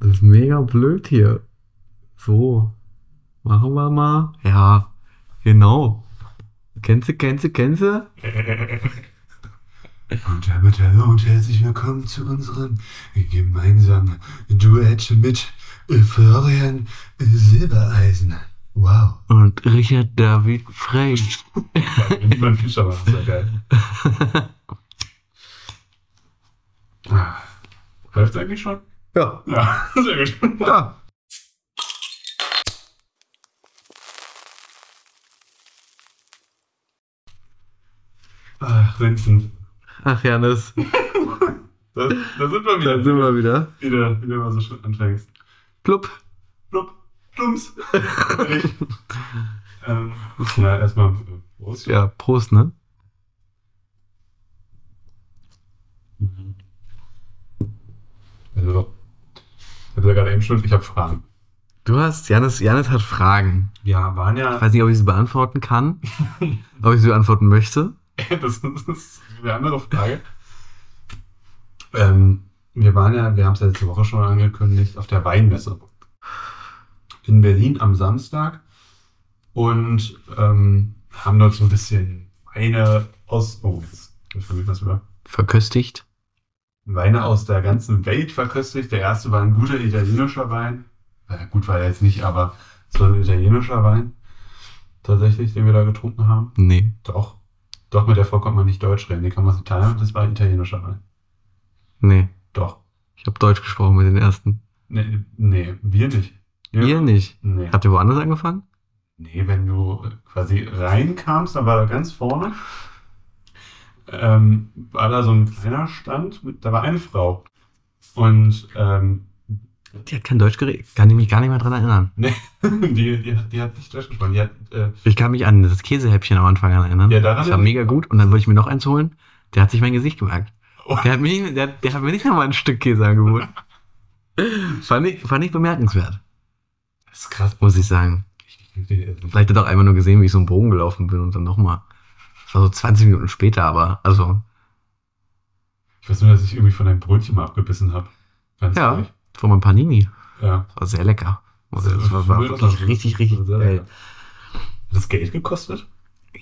Das ist mega blöd hier. So. Machen wir mal. Ja, genau. Kennst du, kennst du, kennst du? Und damit hallo und herzlich willkommen zu unserem gemeinsamen Duett mit Florian Silbereisen. Wow. Und Richard David Frey. Niemand Fischer war das ja geil. Ah. Läuft eigentlich schon? Ja. Ja, sehr gut. Ja. Ach, Vincent. Ach, Janis. Da, da sind wir wieder. Da sind wir wieder. Wieder, wieder mal so schön anfängst. Plupp. Plupp, plumps. ähm, ja, erstmal Prost. Ja, Prost, ne? Also, ich habe ja gerade eben schon, ich habe Fragen. Du hast, Janis, Janis hat Fragen. Wir waren Ich ja, weiß nicht, ob ich sie beantworten kann. ob ich sie beantworten möchte. das ist eine andere Frage. Ähm, wir waren ja, wir haben es ja letzte Woche schon angekündigt, auf der Weinmesse in Berlin am Samstag und ähm, haben dort so ein bisschen Weine aus, oh, jetzt das wieder. Verköstigt. Weine aus der ganzen Welt verköstigt. Der erste war ein guter italienischer Wein. Äh, gut war er jetzt nicht, aber es war ein italienischer Wein. Tatsächlich, den wir da getrunken haben. Nee. Doch. Doch, mit der Frau konnte man nicht Deutsch reden. Die kam aus Italien das war italienischer Wein. Nee. Doch. Ich habe Deutsch gesprochen mit den ersten. Nee, nee wir nicht. Wir- Ihr nicht. Nee. Habt ihr woanders angefangen? Nee, wenn du quasi reinkamst, dann war da ganz vorne, ähm, war da so ein kleiner Stand, mit, da war eine Frau. Und ähm, Die hat kein Deutsch geredet. Kann ich mich gar nicht mehr dran erinnern. Nee, die, die, hat- die hat nicht Deutsch gesprochen. Die hat, äh, Ich kann mich an das Käsehäppchen am Anfang erinnern. Ja, daran das war mega gut. Und dann wollte ich mir noch eins holen. Der hat sich mein Gesicht gemerkt. Oh. Der hat mir nicht, der, der hat mir nicht nochmal ein Stück Käse angeboten. fand, ich, fand ich bemerkenswert, das ist krass. muss ich sagen. Vielleicht hat er auch einmal nur gesehen, wie ich so einen Bogen gelaufen bin und dann nochmal. Das war so 20 Minuten später, aber also, Ich weiß nur, dass ich irgendwie von einem Brötchen mal abgebissen habe. Ganz Ja. ehrlich. von meinem Panini. Ja. Das war sehr lecker. Also, das war, war wirklich richtig, richtig Sehr geil. lecker. Hat das Geld gekostet?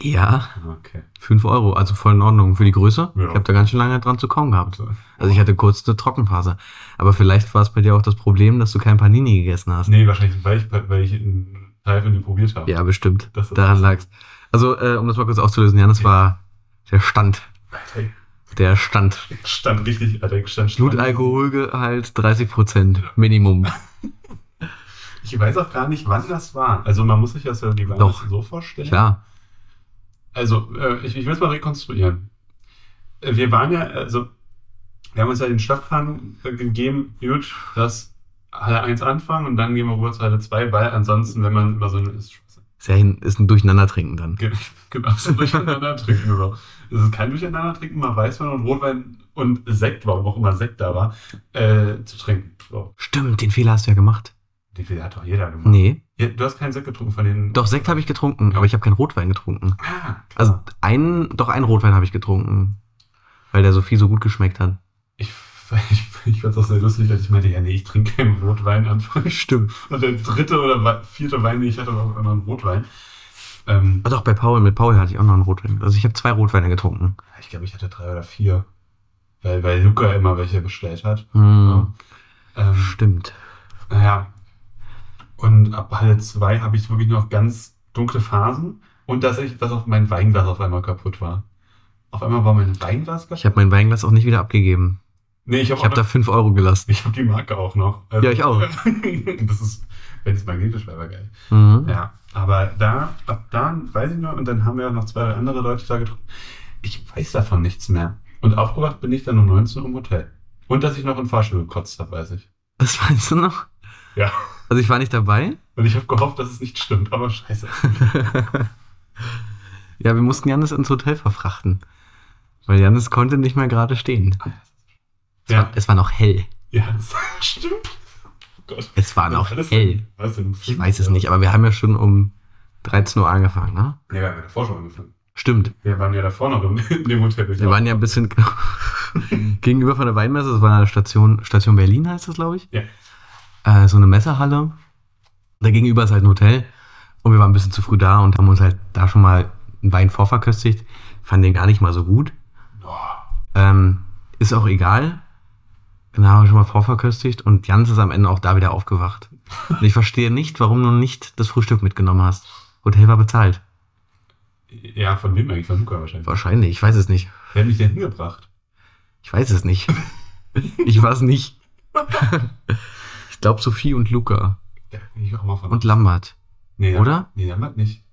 Ja, Okay. 5 Euro, also voll in Ordnung für die Größe. Ja. Ich habe da ganz schön lange dran zu kauen gehabt. So. Also ich hatte kurz eine Trockenphase. Aber vielleicht war es bei dir auch das Problem, dass du kein Panini gegessen hast. Nee, wahrscheinlich, weil ich, weil ich einen Teil von dem probiert habe. Ja, bestimmt. Das Daran lag's. Also, äh, um das mal kurz aufzulösen, Jan, das war der Stand. Der Stand. stand richtig, Alter, ich stand Blutalkoholgehalt 30% Minimum. Ich weiß auch gar nicht, wann das war. Also man muss sich das ja die Doch. so vorstellen. Klar. Also, äh, ich, ich will es mal rekonstruieren. Äh, Wir waren ja, also, wir haben uns ja den Stadtplan äh, gegeben, gut, dass Halle 1 anfangen und dann gehen wir rüber zu Halle 2, weil ansonsten, wenn man über so eine. Ist, Ist ja hin, ist ein Durcheinandertrinken dann. Ge- genau, so durcheinander trinken. So. Es ist kein Durcheinander trinken, mal Weißwein und Rotwein und Sekt, warum auch immer Sekt da war, äh, zu trinken. So. Stimmt, den Fehler hast du ja gemacht. Die Fehler hat doch jeder gemacht. Nee. Ja, du hast keinen Sekt getrunken von den. Doch, Sekt habe ich getrunken, aber ich habe keinen Rotwein getrunken. Ah, klar. Also einen, doch einen Rotwein habe ich getrunken. Weil der Sophie so gut geschmeckt hat. Ich, ich, fand auch sehr lustig, als ich meinte, ja, nee, ich trinke keinen Rotwein Anfang. Stimmt. Und der dritte oder vierte Wein, den ich hatte, war auf einmal ein Rotwein. Ähm, Ah, doch, bei Paul, mit Paul hatte ich auch noch einen Rotwein. Also ich habe zwei Rotweine getrunken. ich glaube, ich hatte drei oder vier. Weil, weil Luca immer welche bestellt hat. Hm, Ähm, Stimmt. naja. Und ab Halle 2 habe ich wirklich noch ganz dunkle Phasen. Und dass ich, dass auch mein Weinglas auf einmal kaputt war. Auf einmal war mein Weinglas kaputt. Ich habe mein Weinglas auch nicht wieder abgegeben. Nee, ich habe habe da 5 Euro gelassen. ich hab die Marke auch noch. Also- Ja, ich auch. das ist, wenn es magnetisch wäre, wäre geil. Mhm. Ja, aber da, ab da, weiß ich noch, und dann haben wir noch zwei andere Leute da getroffen. Ich weiß davon nichts mehr. Und aufgewacht bin ich dann um 19 Uhr im Hotel. Und dass ich noch in Fahrstuhl gekotzt habe, weiß ich. Das weißt du noch? Ja. Also ich war nicht dabei. Und ich habe gehofft, dass es nicht stimmt, aber scheiße. ja, wir mussten Janis ins Hotel verfrachten. Weil Janis konnte nicht mehr gerade stehen. Es, Ja, war, es war noch hell. ja, das stimmt. Oh Gott. Es war noch Alles hell. denn? Ich weiß es nicht, aber wir haben ja schon um 13 Uhr angefangen, ne? Nee, wir haben ja davor schon angefangen. Stimmt. Wir waren ja davor noch in, in dem Hotel. Wir waren ja ein bisschen gegenüber von der Weinmesse, das war eine Station, Station Berlin heißt das, glaube ich. Ja. äh, so eine Messerhalle. Da gegenüber ist halt ein Hotel. Und wir waren ein bisschen zu früh da und haben uns halt da schon mal einen Wein vorverköstigt. Fanden den gar nicht mal so gut. Boah. Ähm, ist auch egal. Wir schon mal vorverköstigt und Jans ist am Ende auch da wieder aufgewacht. Und ich verstehe nicht, warum du nicht das Frühstück mitgenommen hast. Hotel war bezahlt. Ja, von wem eigentlich? Von Luca wahrscheinlich. Wahrscheinlich, ich weiß es nicht. Wer hat mich denn hingebracht? Ich weiß es nicht. Ich war es nicht. Ich glaube Sophie und Luca. Bin ich auch mal von. Und Lambert. nee, oder? Nee, Lambert nicht.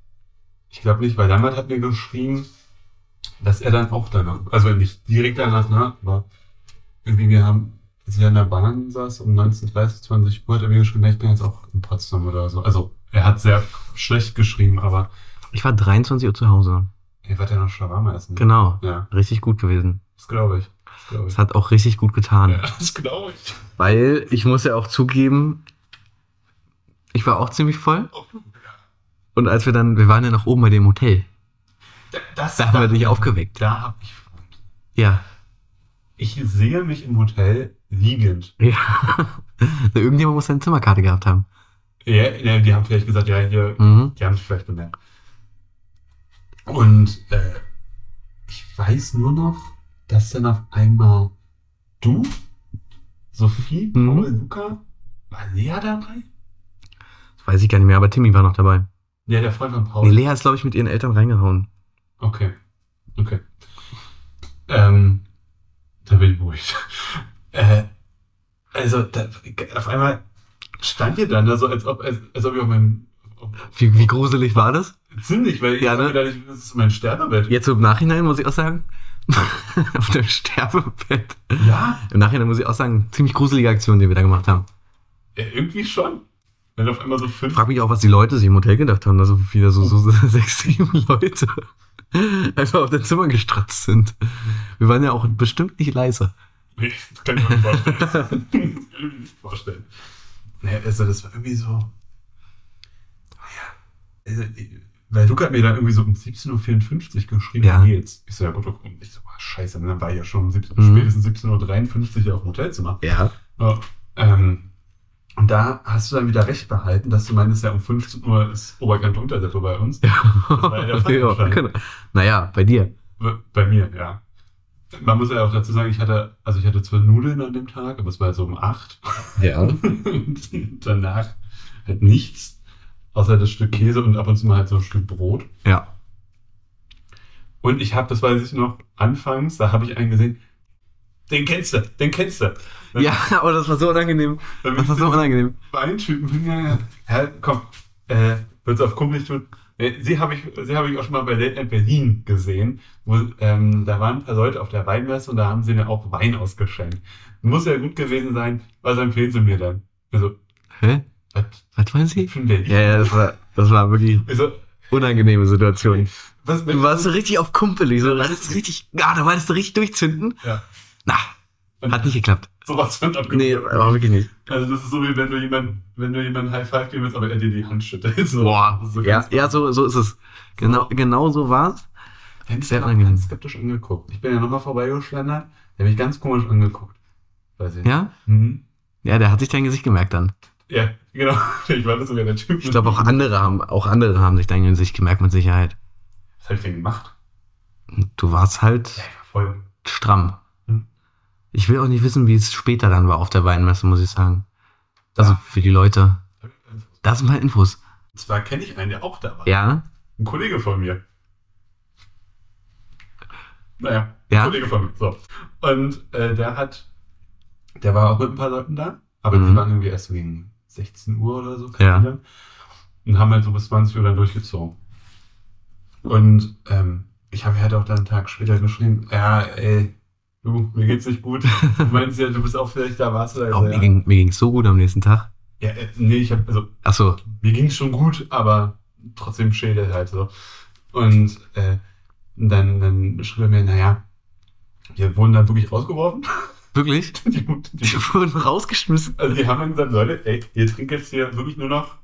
Ich glaube nicht, weil Lambert hat mir geschrieben, dass er dann auch danach, also nicht direkt danach, ne, aber irgendwie wir haben, als er in der Bahn saß um 19.30, 20 Uhr, hat er mir geschrieben, ich bin jetzt auch in Potsdam oder so. Also, er hat sehr schlecht geschrieben, aber Ich war 23 Uhr zu Hause. er wird ja noch Shawarma essen. Genau. Ja, Richtig gut gewesen. das glaube ich. Das ich. Hat auch richtig gut getan. Ja, das glaube ich. Weil ich muss ja auch zugeben, ich war auch ziemlich voll. Und als wir dann, wir waren ja noch oben bei dem Hotel. Das, Da haben wir dich aufgeweckt. Da habe ich Fragen. Ja. Ich sehe mich im Hotel liegend. Ja. Irgendjemand muss seine Zimmerkarte gehabt haben. Ja, ja, die haben vielleicht gesagt, ja, hier, Mhm. die haben sich vielleicht bemerkt. Und äh, ich weiß nur noch, dass dann auf einmal du, Sophie, Mhm. Paul, Luca, war Lea dabei? Das weiß ich gar nicht mehr, aber Timmy war noch dabei. Ja, der Freund von Paul. Nee, Lea ist, glaube ich, mit ihren Eltern reingehauen. Okay. Okay. Ähm, da bin ich beruhigt. Äh, also, da, auf einmal stand ihr dann da so, als ob, als, als ob ich auf meinem. Wie, wie gruselig war das? Ziemlich, weil ich Ja, ne? gedacht, ich- das ist mein Sterbebett. Jetzt so im Nachhinein muss ich auch sagen, auf dem Sterbebett. Ja, Im Nachhinein muss ich auch sagen, ziemlich gruselige Aktion, die wir da gemacht haben. ja, irgendwie schon. Wenn auf einmal so fünf. Frag mich auch, was die Leute sich im Hotel gedacht haben, dass so wieder so, so sechs, sieben Leute einfach auf dein Zimmer gestratzt sind. Wir waren ja auch bestimmt nicht leise. Nee, das kann ich mir nicht vorstellen. das kann ich mir nicht vorstellen. Naja, also das war irgendwie so. Ja. Also, weil Luca hat mir dann irgendwie so um 17.54 Uhr geschrieben, Ja. ja. jetzt. Ich so, ja gut. Und ich so, ah, scheiße, und dann war ich ja schon um 17, Mhm. spätestens 17.53 Uhr auf dem Hotelzimmer. Ja. Ja, ähm, und da hast du dann wieder recht behalten, dass du meinst, ja um 15 Uhr ist Oberkante Unterseite bei uns. war ja der Fall ja anscheinend. genau. Naja, bei dir. Bei mir, ja. Man muss ja auch dazu sagen, ich hatte, also ich hatte zwar Nudeln an dem Tag, aber es war so um 8. Ja. und danach halt nichts. Außer das Stück Käse und ab und zu mal halt so ein Stück Brot. Ja. Und ich habe, das weiß ich noch, anfangs, da habe ich einen gesehen, den kennst du, den kennst du. Dann, Ja, aber das war so unangenehm. Das war so unangenehm. Weintypen hingegangen. Ja, komm, äh, wird's auf Kumpel nicht tun. Äh, Sie habe ich, sie habe ich auch schon mal bei Late Night Berlin gesehen, wo ähm, da waren ein paar Leute auf der Weinmesse und da haben sie mir auch Wein ausgeschenkt. Muss ja gut gewesen sein. Was empfehlen sie mir dann? Also, Hä? was Was meinen Sie? Berlin? Ja, ja, das war, das war wirklich Also, unangenehme Situation. was Du warst so richtig auf kumpelig, so, das ist richtig, ja, da wolltest du richtig durchzünden. Ja. Na, hat nicht geklappt. Sowas von abgekommen. Nee, aber wirklich nicht. Also, das ist so wie wenn du jemand, wenn du jemanden High Five geben willst, aber er dir die Hand schüttelt. So, Boah, so ja, ja, so, so ist es. Genau, genau so war's. Der hat mich ganz skeptisch angeguckt. Ich bin ja nochmal vorbeigeschlendert. Der hat mich ganz komisch angeguckt. Weiß ich nicht. Ja? Mhm. Ja, der hat sich dein Gesicht gemerkt dann. Ja, genau. Ich war das sogar der Typ. Ich glaube, auch andere haben, auch andere haben sich dein Gesicht gemerkt mit Sicherheit. Was hab ich denn gemacht? Du warst halt Ja, war voll. stramm. Ich will auch nicht wissen, wie es später dann war auf der Weinmesse, muss ich sagen. Also Ja. für die Leute. Das sind halt Infos. Und zwar kenne ich einen, der auch da war. Ja? Ein Kollege von mir. Naja, ein Ja? Kollege von mir. So. Und äh, der hat, der war auch mit ein paar Leuten da, aber die Mhm. waren irgendwie erst so gegen 16 Uhr oder so. Ja. die. Und haben halt so bis 20 Uhr dann durchgezogen. Und ähm, ich habe halt auch dann einen Tag später geschrieben, ja, ey, du, mir geht's nicht gut. Du meinst ja, du bist auch vielleicht da, warst du da? Oh, mir ja. ging mir ging's so gut am nächsten Tag. ja, äh, nee, ich habe, also Ach so. mir ging es schon gut, aber trotzdem schädelt halt so. Und äh, dann, dann schrieb er mir, naja, wir wurden dann wirklich rausgeworfen. Wirklich? die, die, Die wurden rausgeschmissen. also die haben dann gesagt, Leute, ey, ihr trinkt jetzt hier wirklich nur noch.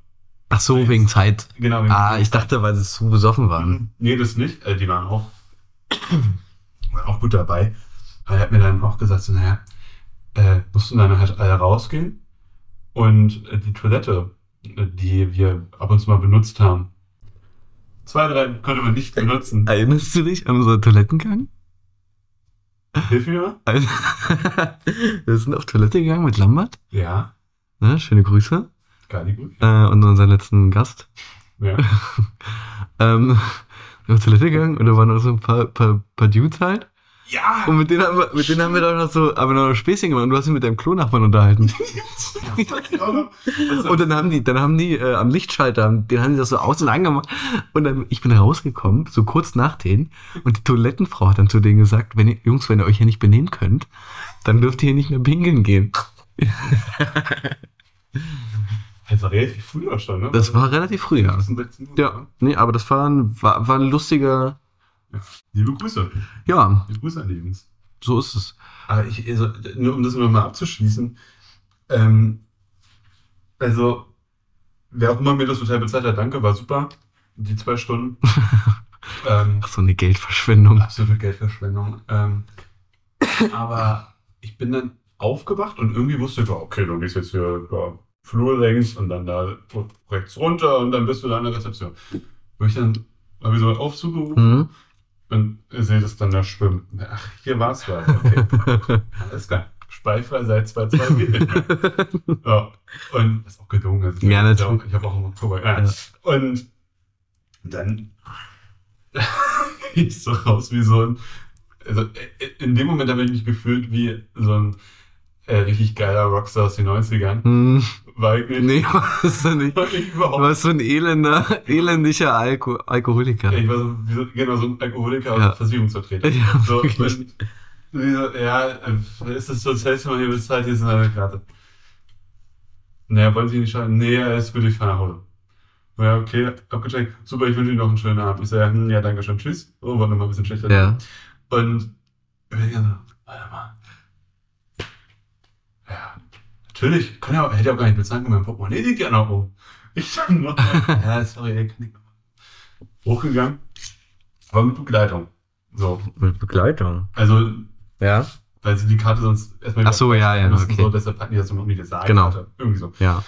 Ach so, wegen Zeit. Genau. wegen- Ah, ich dachte, weil sie zu besoffen waren. Nee, das nicht. Äh, die waren auch, waren auch gut dabei. Aber er hat mir dann auch gesagt, so, naja, äh, mussten dann halt alle rausgehen. Und äh, die Toilette, äh, die wir ab und zu mal benutzt haben. Zwei, drei konnte man nicht benutzen. Erinnerst du dich an unseren Toilettengang? Hilf mir mal. Wir sind auf Toilette gegangen mit Lambert. Ja, Ne? Schöne Grüße. gar nicht gut. Äh, und unseren letzten Gast. Ja. Ähm, wir sind auf Toilette gegangen und da waren noch so ein paar, paar, paar Dudes halt. Ja! Und mit denen haben wir, mit denen haben wir doch noch so, aber noch Späßchen gemacht und du hast dich mit deinem Klonachbarn unterhalten. Und dann haben die, dann haben die äh, am Lichtschalter, den haben die das so aus und angemacht. Und dann, ich bin rausgekommen, so kurz nach denen. Und die Toilettenfrau hat dann zu denen gesagt, wenn ihr, Jungs, wenn ihr euch hier nicht benehmen könnt, dann dürft ihr hier nicht mehr pinkeln gehen. Das war relativ früh schon, ne? Das war relativ früh, ja. 15, 16 Uhr. Ja, nee, aber das war ein, war, war ein lustiger, Liebe Grüße. ja, Liebe Grüße an die Jungs. so ist es. Aber ich, also, nur um das nochmal abzuschließen, ähm, also, wer auch immer mir das Hotel bezahlt hat, danke, war super. Die zwei Stunden. ähm, Ach, so eine Geldverschwendung. absolute Geldverschwendung. Ähm, aber ich bin dann aufgewacht und irgendwie wusste ich, okay, du gehst jetzt hier da Flur längs und dann da rechts runter und dann bist du da an der Rezeption. Wo ich dann habe ich so einen Aufzug gerufen Mhm. Und sehe das dann da schwimmen. Ach, hier war's du halt. Okay. Alles klar. Speifrei seit 2-2 geht nicht mehr. Ja. Und ist auch gedungen. Also Ja, natürlich. auch- Ich habe auch immer vorbei. Ja. Ja. Und dann ich so raus wie so ein. Also in dem Moment habe ich mich gefühlt wie so ein äh, richtig geiler Rockstar aus den 90ern. Hm, War ich nicht. nee, warst du nicht. War ich Du überhaupt warst so ein elender, elendiger Alko Alkoholiker. Ich war so, genau, so ein Alkoholiker Ja. und Versicherungsvertreter. Ja, So, so, ja, ist das so das letzte Mal hier bezahlt, hier ist eine Karte. Naja, wollen Sie nicht schauen? Nee, ist gut, ich fahre nach Hause. Ja, okay, abgecheckt. Super, ich wünsche Ihnen noch einen schönen Abend. Ich ja, hm, ja, danke schön, tschüss. Oh, war nochmal ein bisschen schlechter. Ja. Und ich bin so, warte mal. Ja, natürlich, kann ja, hätte ja auch gar nicht bezahlen können, mein Portemonnaie liegt ja noch oben. Ich dann noch, ja, sorry, ey, kann ich noch mal. Hochgegangen, aber mit Begleitung. So, Mit Begleitung. also, Ja. weil sie die Karte sonst erstmal Ach so, ja, ja, mussten, okay. so, deshalb hatten die das so eine Universalkarte. Genau. Irgendwie so. Ja.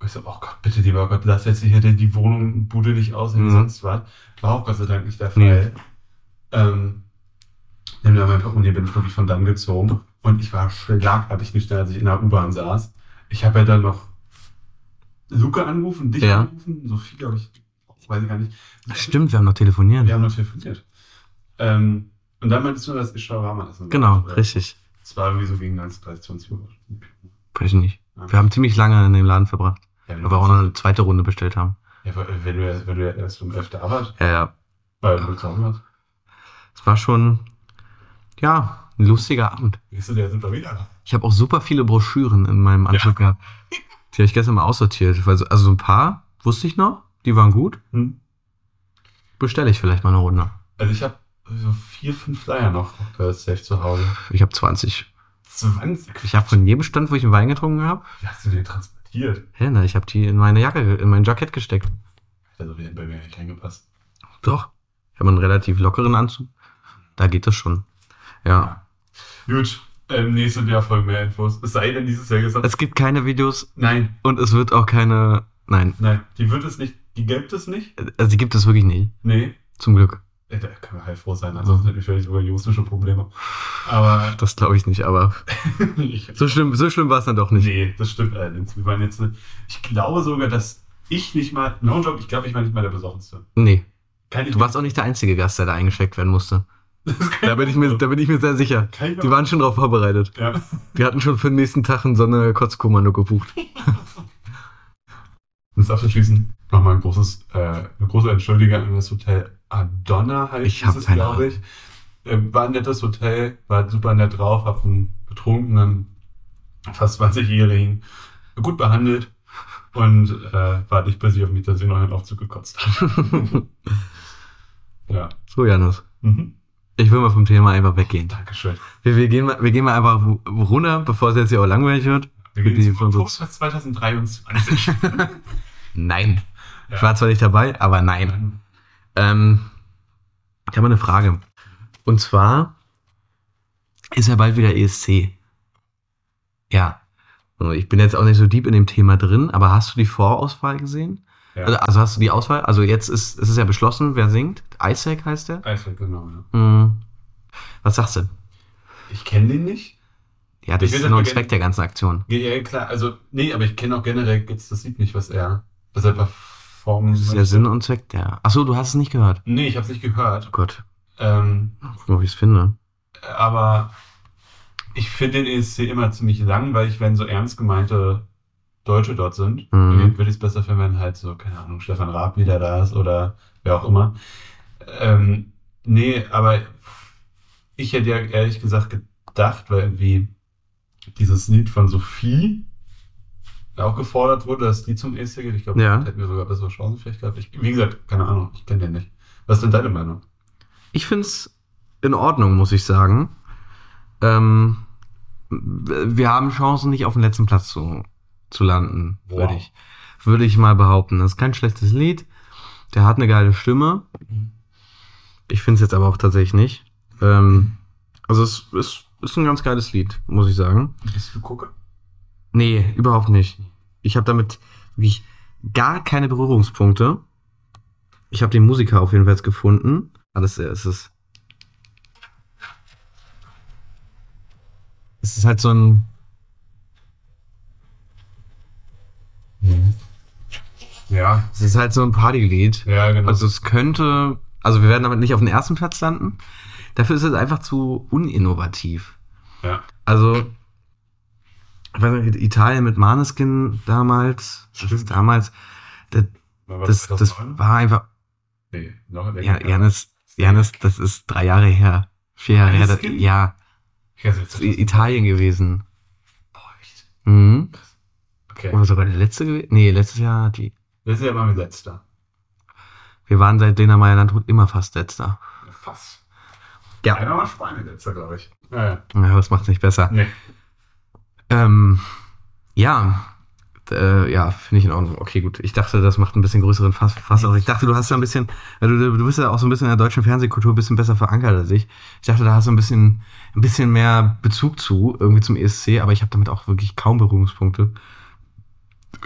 Und ich so, oh Gott, bitte, lieber Gott, lass jetzt hier die Wohnung, Bude nicht aussehen wie Mhm. sonst was. War auch Gott sei Dank nicht der Fall. Nee. Ähm, nimm da mein Portemonnaie, bin ich wirklich von dann gezogen. Und ich war schlagartig nüchtern, als ich in der U-Bahn saß. Ich habe ja dann noch Luca angerufen, dich Ja. angerufen, Sophie, glaube ich, weiß ich gar nicht. Stimmt, wir haben noch telefoniert. Wir haben noch telefoniert. Ähm, und dann meintest du, dass ich Shawarma essen Genau, wollte. richtig. Es war irgendwie so gegen 19, 30, 20 Uhr. Weiß ich nicht. Ja. Wir haben ziemlich lange in dem Laden verbracht, Ja, weil wir auch noch eine zweite Runde bestellt haben. ja, wenn du, wenn du erst um 11 da warst, Ja, ja. weil du Hause warst. Es war schon, ja, ein lustiger Abend. Siehst du, der sind wir wieder. Ich habe auch super viele Broschüren in meinem Anzug gehabt. Die habe ich gestern mal aussortiert. Also so ein paar wusste ich noch, die waren gut. Hm? Bestelle ich vielleicht mal eine Runde. Also ich habe so vier, fünf Flyer noch äh, safe zu Hause. Ich habe 20. 20? Ich habe von jedem Stand, wo ich einen Wein getrunken habe, Wie hast du den transportiert? hä, ne, ich habe die in meine Jacke, in mein Jackett gesteckt. Also hat bei mir nicht reingepasst. Doch. Ich habe einen relativ lockeren Anzug. Da geht das schon. Ja. Gut, ähm, nächstes Jahr folgen mehr Infos. Es sei denn, dieses Jahr gesagt. Es gibt keine Videos nein, und es wird auch keine. Nein. nein, die wird es nicht, die gibt es nicht. Also die gibt es wirklich nicht. Nee, Zum Glück. da können wir halt froh sein, ansonsten hätten wir vielleicht sogar juristische Probleme. Aber Das glaube ich nicht, aber ich, so schlimm, so schlimm war es dann doch nicht. Nee, das stimmt allerdings. Wir waren jetzt, ich glaube sogar, dass ich nicht mal, no job, ich glaube, ich war nicht mal der Besorgtenste. Nee. Kann ich Du warst auch nicht der einzige Gast, der da eingesteckt werden musste. Da bin ich mir, da bin ich mir sehr sicher. Die waren schon drauf vorbereitet. ja. Die hatten schon für den nächsten Tag ein Sonderkotzkommando gebucht. Um es abzuschließen, nochmal ein großes, äh, eine große Entschuldigung an das Hotel Adonna heißt Ich es, glaube ich. Äh, war ein nettes Hotel, war super nett drauf, hab einen betrunkenen, fast 20-Jährigen gut behandelt und äh, war nicht bei sich auf mich, dass ich noch einen Aufzug gekotzt habe. ja. So, Janus. Mhm. Ich will mal vom Thema einfach weggehen. Dankeschön. Wir, wir, gehen, mal, wir gehen mal einfach runter, bevor es jetzt hier auch langweilig wird. Wir gehen die so- Oktoberfest 2023. Nein. Ich Ja. war zwar nicht dabei, aber nein. Ähm, ich habe mal eine Frage. Und zwar ist ja bald wieder ESC. Ja. Ich bin jetzt auch nicht so deep in dem Thema drin, aber hast du die Vorauswahl gesehen? Ja. Also, also hast du die Auswahl? Also jetzt ist es ist ja beschlossen, wer singt. Isaac heißt der. Also, genau, ja. Mhm. Was sagst du? Ich kenne den nicht. Ja, das Ich ist das nur ein Zweck der ganzen Aktion. Ja, ja, klar. Also, nee, aber ich kenne auch generell jetzt das Lied nicht, was er, was er performen Das ist der Sinn und Zweck der. Achso, du hast es nicht gehört. Nee, ich habe es nicht gehört. Oh Gott. Ähm, Guck mal, wie ich es finde. aber ich finde den ESC immer ziemlich langweilig, wenn so ernst gemeinte Deutsche dort sind. Mhm. Würde ich es besser finden, wenn halt so, keine Ahnung, Stefan Raab wieder da ist oder wer auch immer. Ähm, nee, aber ich hätte ja ehrlich gesagt gedacht, weil irgendwie dieses Lied von Sophie auch gefordert wurde, dass die zum ESC geht. Ich glaube, Ja. hätten wir sogar bessere Chancen vielleicht gehabt. Ich, wie gesagt, keine Ahnung, ich kenne den nicht. Was ist denn deine Meinung? Ich finde es in Ordnung, muss ich sagen. Ähm, wir haben Chancen, nicht auf den letzten Platz zu, zu landen, Wow. würde ich, würde ich mal behaupten. Das ist kein schlechtes Lied. Der hat eine geile Stimme. Ich finde es jetzt aber auch tatsächlich nicht. Ähm, also es ist, ist ein ganz geiles Lied, muss ich sagen. Bist du Gucke? Nee, überhaupt nicht. Ich habe damit wirklich gar keine Berührungspunkte. Ich habe den Musiker auf jeden Fall jetzt gefunden. Alles es ist. Es ist halt so ein. Ja. Es ist halt so ein Partylied. Ja, genau. Also es könnte. Also wir werden damit nicht auf den ersten Platz landen. Dafür ist es einfach zu uninnovativ. ja. Also, nicht, Italien mit Maneskin damals, das ist damals, das, War das, das 2009? war einfach, Nee, noch ja, Janis, Janis, das ist drei Jahre her, vier Jahre her, das, ja, das Italien gewesen. Boah, echt? Mhm. Okay. Oder sogar der letzte gewesen? Nee, letztes Jahr, die, Das ist ja mal letzter. Wir waren seit Dena Meyerland immer fast letzter. Fast. Ja, Einer war Spanien letzter, glaube ich. Ja, ja. ja das macht's nicht besser. Nee. Ähm, ja, äh, ja, finde ich in Ordnung. Okay, gut. Ich dachte, das macht ein bisschen größeren Fass. Fass aus. Ich dachte, du hast da ein bisschen, ja, du, du bist ja auch so ein bisschen in der deutschen Fernsehkultur ein bisschen besser verankert als ich. Ich dachte, da hast du ein bisschen, ein bisschen mehr Bezug zu, irgendwie zum ESC, aber ich habe damit auch wirklich kaum Berührungspunkte.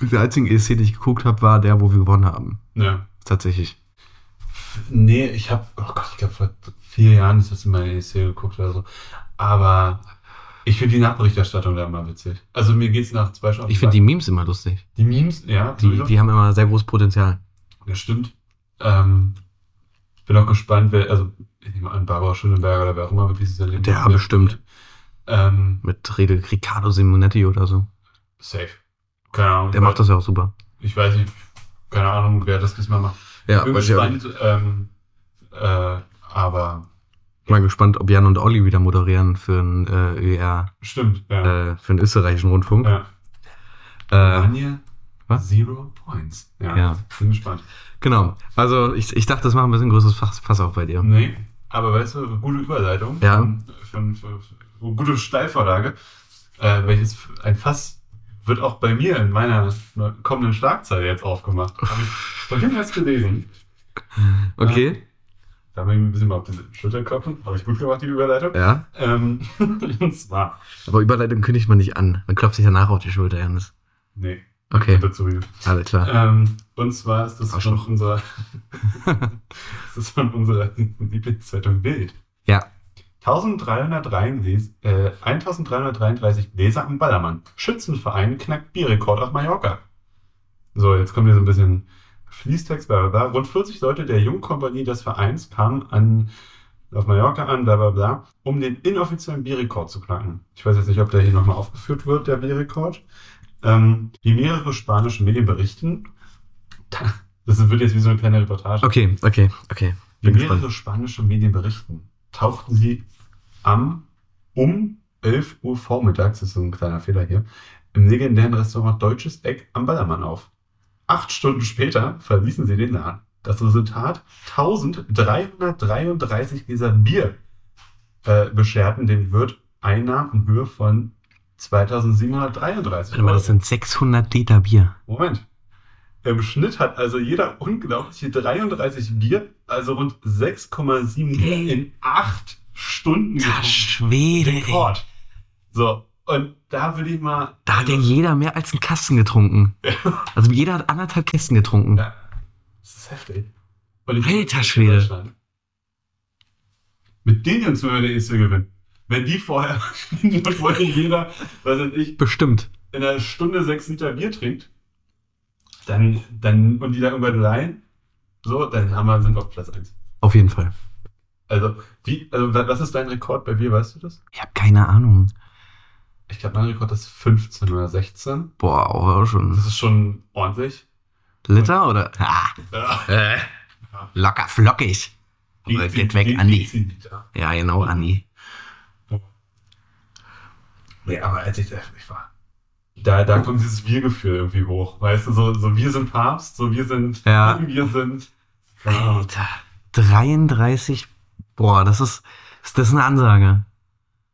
Der einzige ESC, den ich geguckt habe, war der, wo wir gewonnen haben. Ja. Tatsächlich. Nee, ich habe, oh Gott, ich glaube vor vier Jahren ist das in meine ESC geguckt oder so. Aber ich finde die Nachberichterstattung da immer witzig. Also mir geht's nach zwei Stunden. Ich finde die Memes immer lustig. die Memes, ja, Die, sowieso. die haben immer sehr großes Potenzial. Das stimmt. Ähm, ich bin auch gespannt, wer, also ich nehme an, Barbara Schöneberger oder wer auch immer wirklich dieser Leben Der bestimmt. Ähm, Mit Rede Riccardo Simonetti oder so. safe. Keine Ahnung. Der macht das ja auch super. Ich weiß nicht, keine Ahnung, wer das diesmal macht. Ja, ich bin gespannt, ähm, äh, aber Mal gespannt, ob Jan und Olli wieder moderieren für einen äh, ÖR, stimmt, ja. äh, für den österreichischen Rundfunk. ja. Äh, Anja, was? Zero Points. Ja, Ja. bin gespannt. genau. Also ich, ich dachte, das macht ein bisschen größeres Fass, Fass auf bei dir. Nee, aber weißt du, gute Überleitung. Ja. Von, von, von, von, gute Steilvorlage. Äh, welches ein Fass wird auch bei mir in meiner kommenden Schlagzeile jetzt aufgemacht. Habe ich vorhin erst gelesen. Okay. Da habe ich mir ein bisschen mal auf die Schulter klopfen. Habe ich gut gemacht, die Überleitung. Ja. Ähm, und zwar. Aber Überleitung kündigt man nicht an. Man klopft sich danach auf die Schulter, Janis. Nee. Okay. Dazu. Alles klar. Ähm, und zwar ist das von Arschloch. unserer, das ist von unserer Lieblingszeitung Bild. Ja. 1333, äh, 1333 Leser am Ballermann. Schützenverein knackt Bierrekord auf Mallorca. So, jetzt kommt hier so ein bisschen Fließtext, bla bla bla. Rund 40 Leute der Jungkompanie des Vereins kamen an, auf Mallorca an, bla bla bla, um den inoffiziellen Bierrekord zu knacken. Ich weiß jetzt nicht, ob der hier nochmal aufgeführt wird, der Bierrekord. Ähm, wie mehrere spanische Medien berichten, das wird jetzt wie so eine kleine Reportage. Okay, okay, okay. Wie Bin mehrere gespannt. spanische Medien berichten, tauchten sie am um 11 Uhr vormittags, das ist so ein kleiner Fehler hier, im legendären Restaurant Deutsches Eck am Ballermann auf. Acht Stunden später verließen sie den Laden. Das Resultat 1333 Gläser Bier äh, bescherten den Wirt Einnahmen in Höhe von 2733 Warte mal, das sind 600 Liter Bier. Moment. Im Schnitt hat also jeder unglaubliche 33 Bier, also rund 6,7 Liter in 8 Stunden getrunken. Schwede. Rekord. So, Und da würde ich mal. Da hat ja jeder mehr als einen Kasten getrunken. Also jeder hat anderthalb Kästen getrunken. Ja. Das ist heftig. Alter Schwede. Mit den Jungs würden wir der erste gewinnen. Wenn die vorher, bevor jeder, was weiß ich, Bestimmt. in einer Stunde sechs Liter Bier trinkt, dann, dann, und die da irgendwann rein, so, dann haben wir, sind auf Platz 1. Auf jeden Fall. Also, wie, also, wa- was ist dein Rekord bei Bier, weißt du das? Ich habe keine Ahnung. Ich glaube, mein Rekord ist 15 oder 16. Boah, auch schon. Das ist schon ordentlich. Liter oder? Ah, Ja. äh, locker flockig. Aber geht weg, Andi. Deziliter. Ja, genau, Andi. Nee, aber als ich, ich war. Da, da kommt dieses Wir-Gefühl irgendwie hoch. Weißt du, so, so wir sind Papst, so wir sind, Ja. wir sind. Ja. Alter. 33. Boah, das ist, das ist eine Ansage.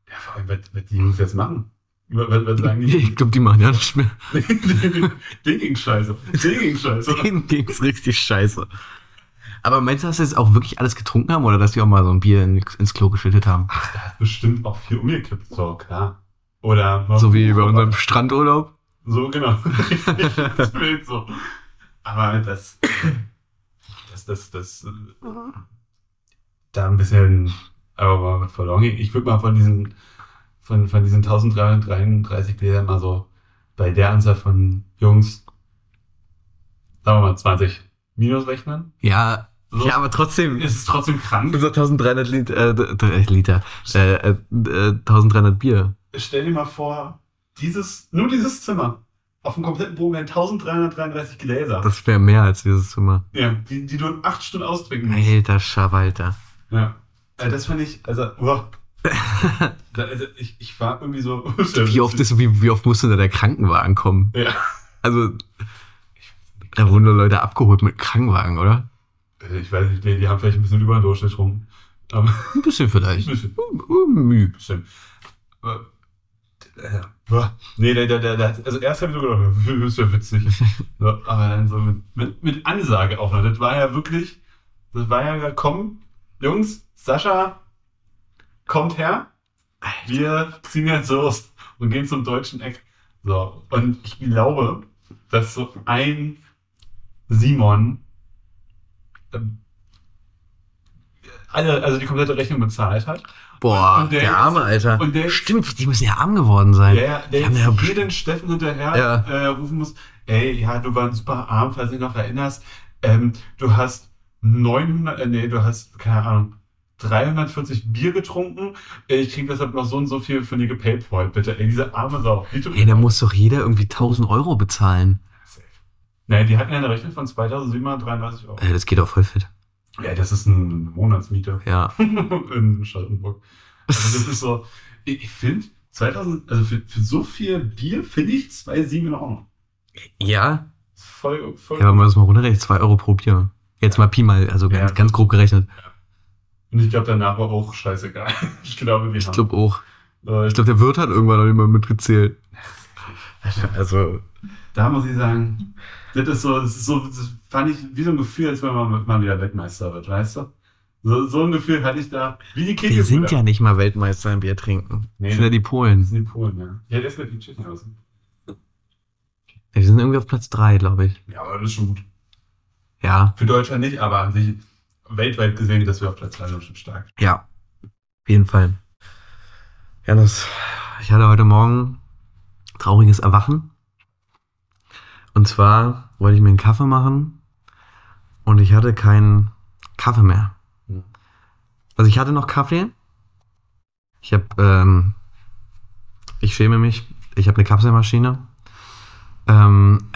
Ja, vor allem, was, was die Jungs jetzt machen. Was, was sagen die? Ich glaube, die machen ja nicht mehr. Den ging scheiße. Den ging scheiße. Denen ging's richtig scheiße. Aber meinst du, dass sie jetzt auch wirklich alles getrunken haben oder dass die auch mal so ein Bier in, ins Klo geschüttet haben? Ach, da hat bestimmt auch viel umgekippt. So, klar. Oder. So wie bei unserem Strandurlaub? So, genau. das Bild so. Aber das. Das, das, das. äh, Da ein bisschen. Aber mal mit verloren. gehen. Ich würde mal von diesen. Von, von diesen 1333 Gläsern mal so bei der Anzahl von Jungs. Sagen wir mal 20 minus rechnen. Ja, So. ja, aber trotzdem. Ist es trotzdem krank? Unser 1300 Liter, äh, Liter, äh, äh, äh, 1300 Bier. Stell dir mal vor, dieses, nur dieses Zimmer. Auf dem kompletten Bogen wären 1333 Gläser. Das wäre mehr als dieses Zimmer. ja, die, die du in acht Stunden austrinken musst. Alter Schawalter. Ja. Äh, das fand ich, also, boah. da, also ich, ich war irgendwie so. Wie oft, ist, wie, wie oft musste da der Krankenwagen kommen? Ja. Also, da wurden nur Leute abgeholt mit Krankenwagen, oder? Also Ich weiß nicht, die, die haben vielleicht ein bisschen über den Durchschnitt rum. Aber Ein bisschen ein vielleicht. bisschen. Uh, uh, Müh. bisschen. Boah. Nee, der, der, der, also erst habe ich so gedacht, das ist ja witzig. So, aber dann so mit, mit, mit Ansage auch noch. Das war ja wirklich, das war ja, komm, Jungs, Sascha, kommt her. Wir ziehen jetzt los und gehen zum deutschen Eck. So, und ich glaube, dass so ein Simon ähm, alle, also die komplette Rechnung bezahlt hat. Boah, Und der der, arme Alter. und der- Stimmt, die müssen ja arm geworden sein. Der, der Die haben ja jeden Steffen hinterher Ja. äh, rufen muss, ey, ja, du warst super arm, falls du dich noch erinnerst. Ähm, du hast 900, äh, nee, du hast, keine Ahnung, 340 Bier getrunken. Äh, Ich krieg deshalb noch so und so viel von dir gepaypalt, bitte. Ey, diese arme Sau. Ey, da muss doch jeder irgendwie 1000 Euro bezahlen. Nee, die hatten ja eine Rechnung von 2733 Euro. Ey, das geht auch voll fit. Ja, das ist eine Monatsmiete Ja. in Charlottenburg. Also das ist so, ich, finde, 2000, also für, für so viel Bier finde ich 2,7 in Ordnung. Ja? Voll, voll Ja, wenn man das mal runterrechnet, 2 Euro pro Bier. Jetzt mal Pi mal, also ganz, Ja. ganz grob gerechnet. Und ich glaube, danach war auch scheißegal. Ich glaube, wir Ich glaube auch. äh, Ich glaube, der Wirt hat irgendwann noch mal mitgezählt. Also, da muss ich sagen, das ist so, das ist so, das fand ich wie so ein Gefühl, als wenn man mal wieder Weltmeister wird, weißt du? So, so ein Gefühl hatte ich da, wie die Kicke. wir sind ja nicht mal Weltmeister im Bier trinken. Nee, das sind ja die Das Polen. sind die Polen, ja. Ja, der ist mit die Tschechen aus. Ja, die sind irgendwie auf Platz 3, glaube ich. Ja, aber das ist schon gut. Ja, Für Deutschland nicht, aber an sich weltweit gesehen, dass wir auf Platz 3 sind, schon stark. ja. Auf jeden Fall. Janis, ich hatte heute Morgen trauriges Erwachen. Und zwar wollte ich mir einen Kaffee machen und ich hatte keinen Kaffee mehr. Hm. Also ich hatte noch Kaffee. Ich habe, ähm, ich schäme mich, ich habe eine Kapselmaschine. Ähm,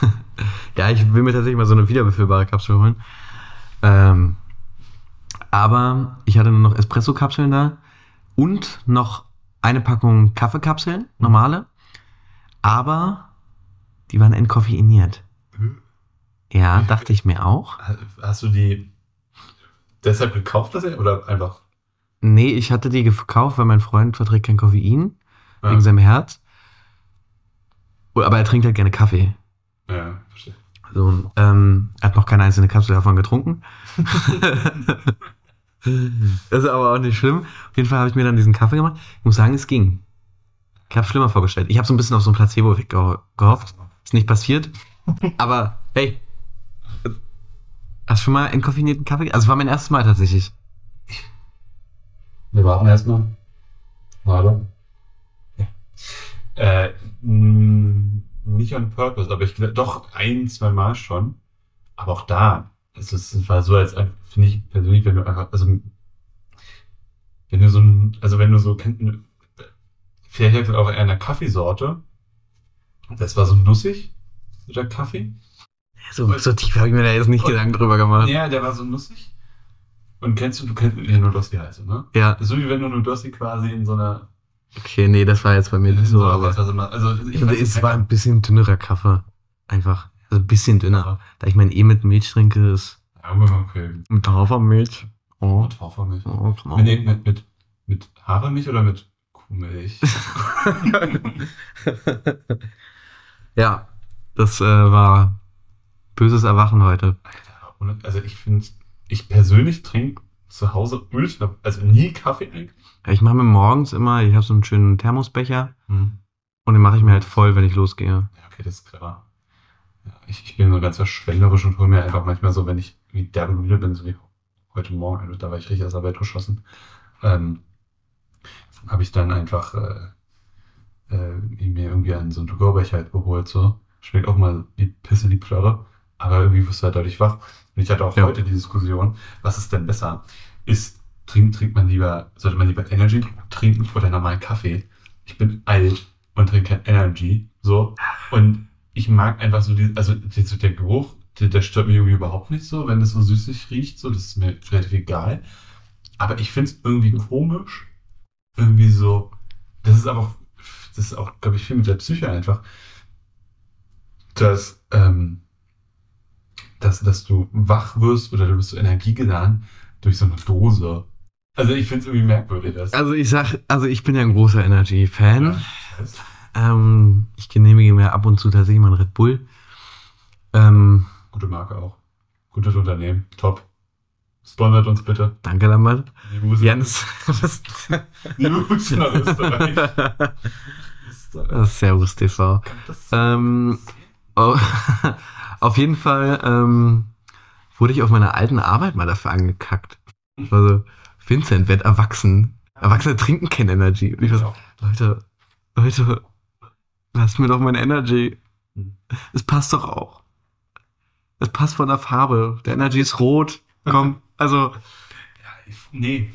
ja, ich will mir tatsächlich mal so eine wiederbefüllbare Kapsel holen. Ähm, aber ich hatte nur noch Espresso-Kapseln da und noch eine Packung Kaffeekapseln, normale. Aber die waren entkoffeiniert. Ja, dachte ich mir auch. Hast du die deshalb gekauft, er, oder einfach? Nee, ich hatte die gekauft, weil mein Freund verträgt kein Koffein Ja, wegen seinem Herz. Aber er trinkt halt gerne Kaffee. ja verstehe. So, ähm, er hat noch keine einzelne Kapsel davon getrunken. das ist aber auch nicht schlimm. Auf jeden Fall habe ich mir dann diesen Kaffee gemacht. Ich muss sagen, es ging. Ich habe schlimmer vorgestellt. Ich habe so ein bisschen auf so einen Placebo-Effekt geho gehofft. Ist nicht passiert. Aber hey, hast du schon mal entkoffinierten Kaffee? Also war mein erstes Mal tatsächlich. Wir warten erstmal. Warte. Ja. Äh, mh, nicht on purpose, aber ich doch ein, zwei Mal schon. Aber auch da, es, ist, es war so, als finde ich persönlich, wenn du einfach, also wenn du so ein, also wenn du so, kennt, vielleicht auch eher eine Kaffeesorte. Das war so nussig, der Kaffee. So, so tief habe ich mir da jetzt nicht Gedanken drüber gemacht. Ja, der war so nussig. Und kennst du, du kennst ja Nudossi heißt, ne? Ja, So wie wenn du Nudossi quasi in so einer okay, nee, das war jetzt bei mir nicht so, aber also, also ich weiß nicht, es war ein bisschen dünnerer Kaffee. Einfach. Also ein bisschen dünner. Da ich mein eh mit Milch trinke, ist Ja, okay. mit Hafermilch. Oh, Mit Hafermilch. oh, genau. Mit, mit, mit, mit Hafermilch oder mit Kuhmilch? ja, das äh, war böses Erwachen heute. Alter, also ich finde, ich persönlich trinke zu Hause ultra, also nie Kaffee eigentlich. Ich mache mir morgens immer, ich habe so einen schönen Thermosbecher und den mache ich mir halt voll, wenn ich losgehe. Ja, okay, das ist clever. Ja, ich, ich bin so ganz verschwenderisch und hole mir einfach manchmal so, wenn ich wie derbe müde bin, so wie heute Morgen, also da war ich richtig aus der Welt geschossen, ähm, habe ich dann einfach äh, äh, mir irgendwie einen so einen To-Go-Becher halt geholt, so. Schmeckt auch mal wie Pisse, die Plörre, aber irgendwie wirst du halt dadurch wach. Und ich hatte auch Ja. heute die Diskussion, was ist denn besser? Ist, trinkt, trinkt man lieber, sollte man lieber Energy trinken oder normalen Kaffee? Ich bin alt und trinke kein Energy, so. Und ich mag einfach so die, also so der Geruch, der, der stört mich irgendwie überhaupt nicht so, wenn es so süßig riecht, so, das ist mir relativ egal. Aber ich finde es irgendwie komisch, irgendwie so, das ist auch, das ist auch, glaube ich, viel mit der Psyche einfach, dass, ähm, dass, dass du wach wirst oder du bist so energiegeladen durch so eine Dose. Also ich finde es irgendwie merkwürdig. Das. Also ich sag, also ich bin ja ein großer Energy-Fan. Ja. Ähm, ich genehmige mir ab und zu tatsächlich mal einen Red Bull. Ähm, Gute Marke auch. Gutes Unternehmen. Top. Sponsert uns bitte. danke, Lambert. Jens? Liebe Grüße nach Österreich. Servus TV. Ähm, oh, auf jeden Fall ähm, wurde ich auf meiner alten Arbeit mal dafür angekackt. Also, Vincent wird erwachsen. Erwachsene trinken kein Energy. Und ich war so, Leute, Leute, lasst mir doch mein Energy. Es passt doch auch. Es passt von der Farbe. Der Energy ist rot. Komm, also Ja, ich, nee.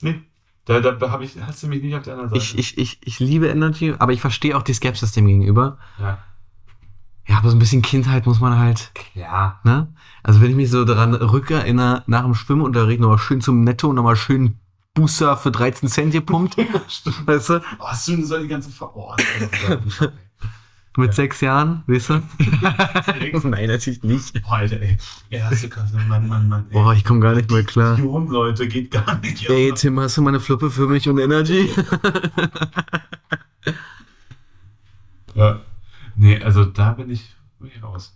Nee. Da, da hab ich, hast du mich nicht auf der anderen Seite. ich, ich, ich, ich liebe Energy, aber ich verstehe auch die Skepsis dem gegenüber. ja. Ja, aber so ein bisschen Kindheit muss man halt, Ja. ne? Also wenn ich mich so daran rückerinnere, nach dem Schwimmunterricht nochmal schön zum Netto und nochmal schön Booster für 13 Cent gepumpt, weißt du? Oh, hast du so die ganze Ver oh, Mit Ja. sechs Jahren, weißt du? Nein, natürlich nicht. oh, Alter, ey. Erste Klasse, Mann, Mann, Mann. Ey. Boah, ich komme gar nicht mehr klar. Million Leute, geht gar nicht. Ey, Tim, hast du mal eine Fluppe für mich und Energy? Ja. Nee, also da bin ich, bin ich raus.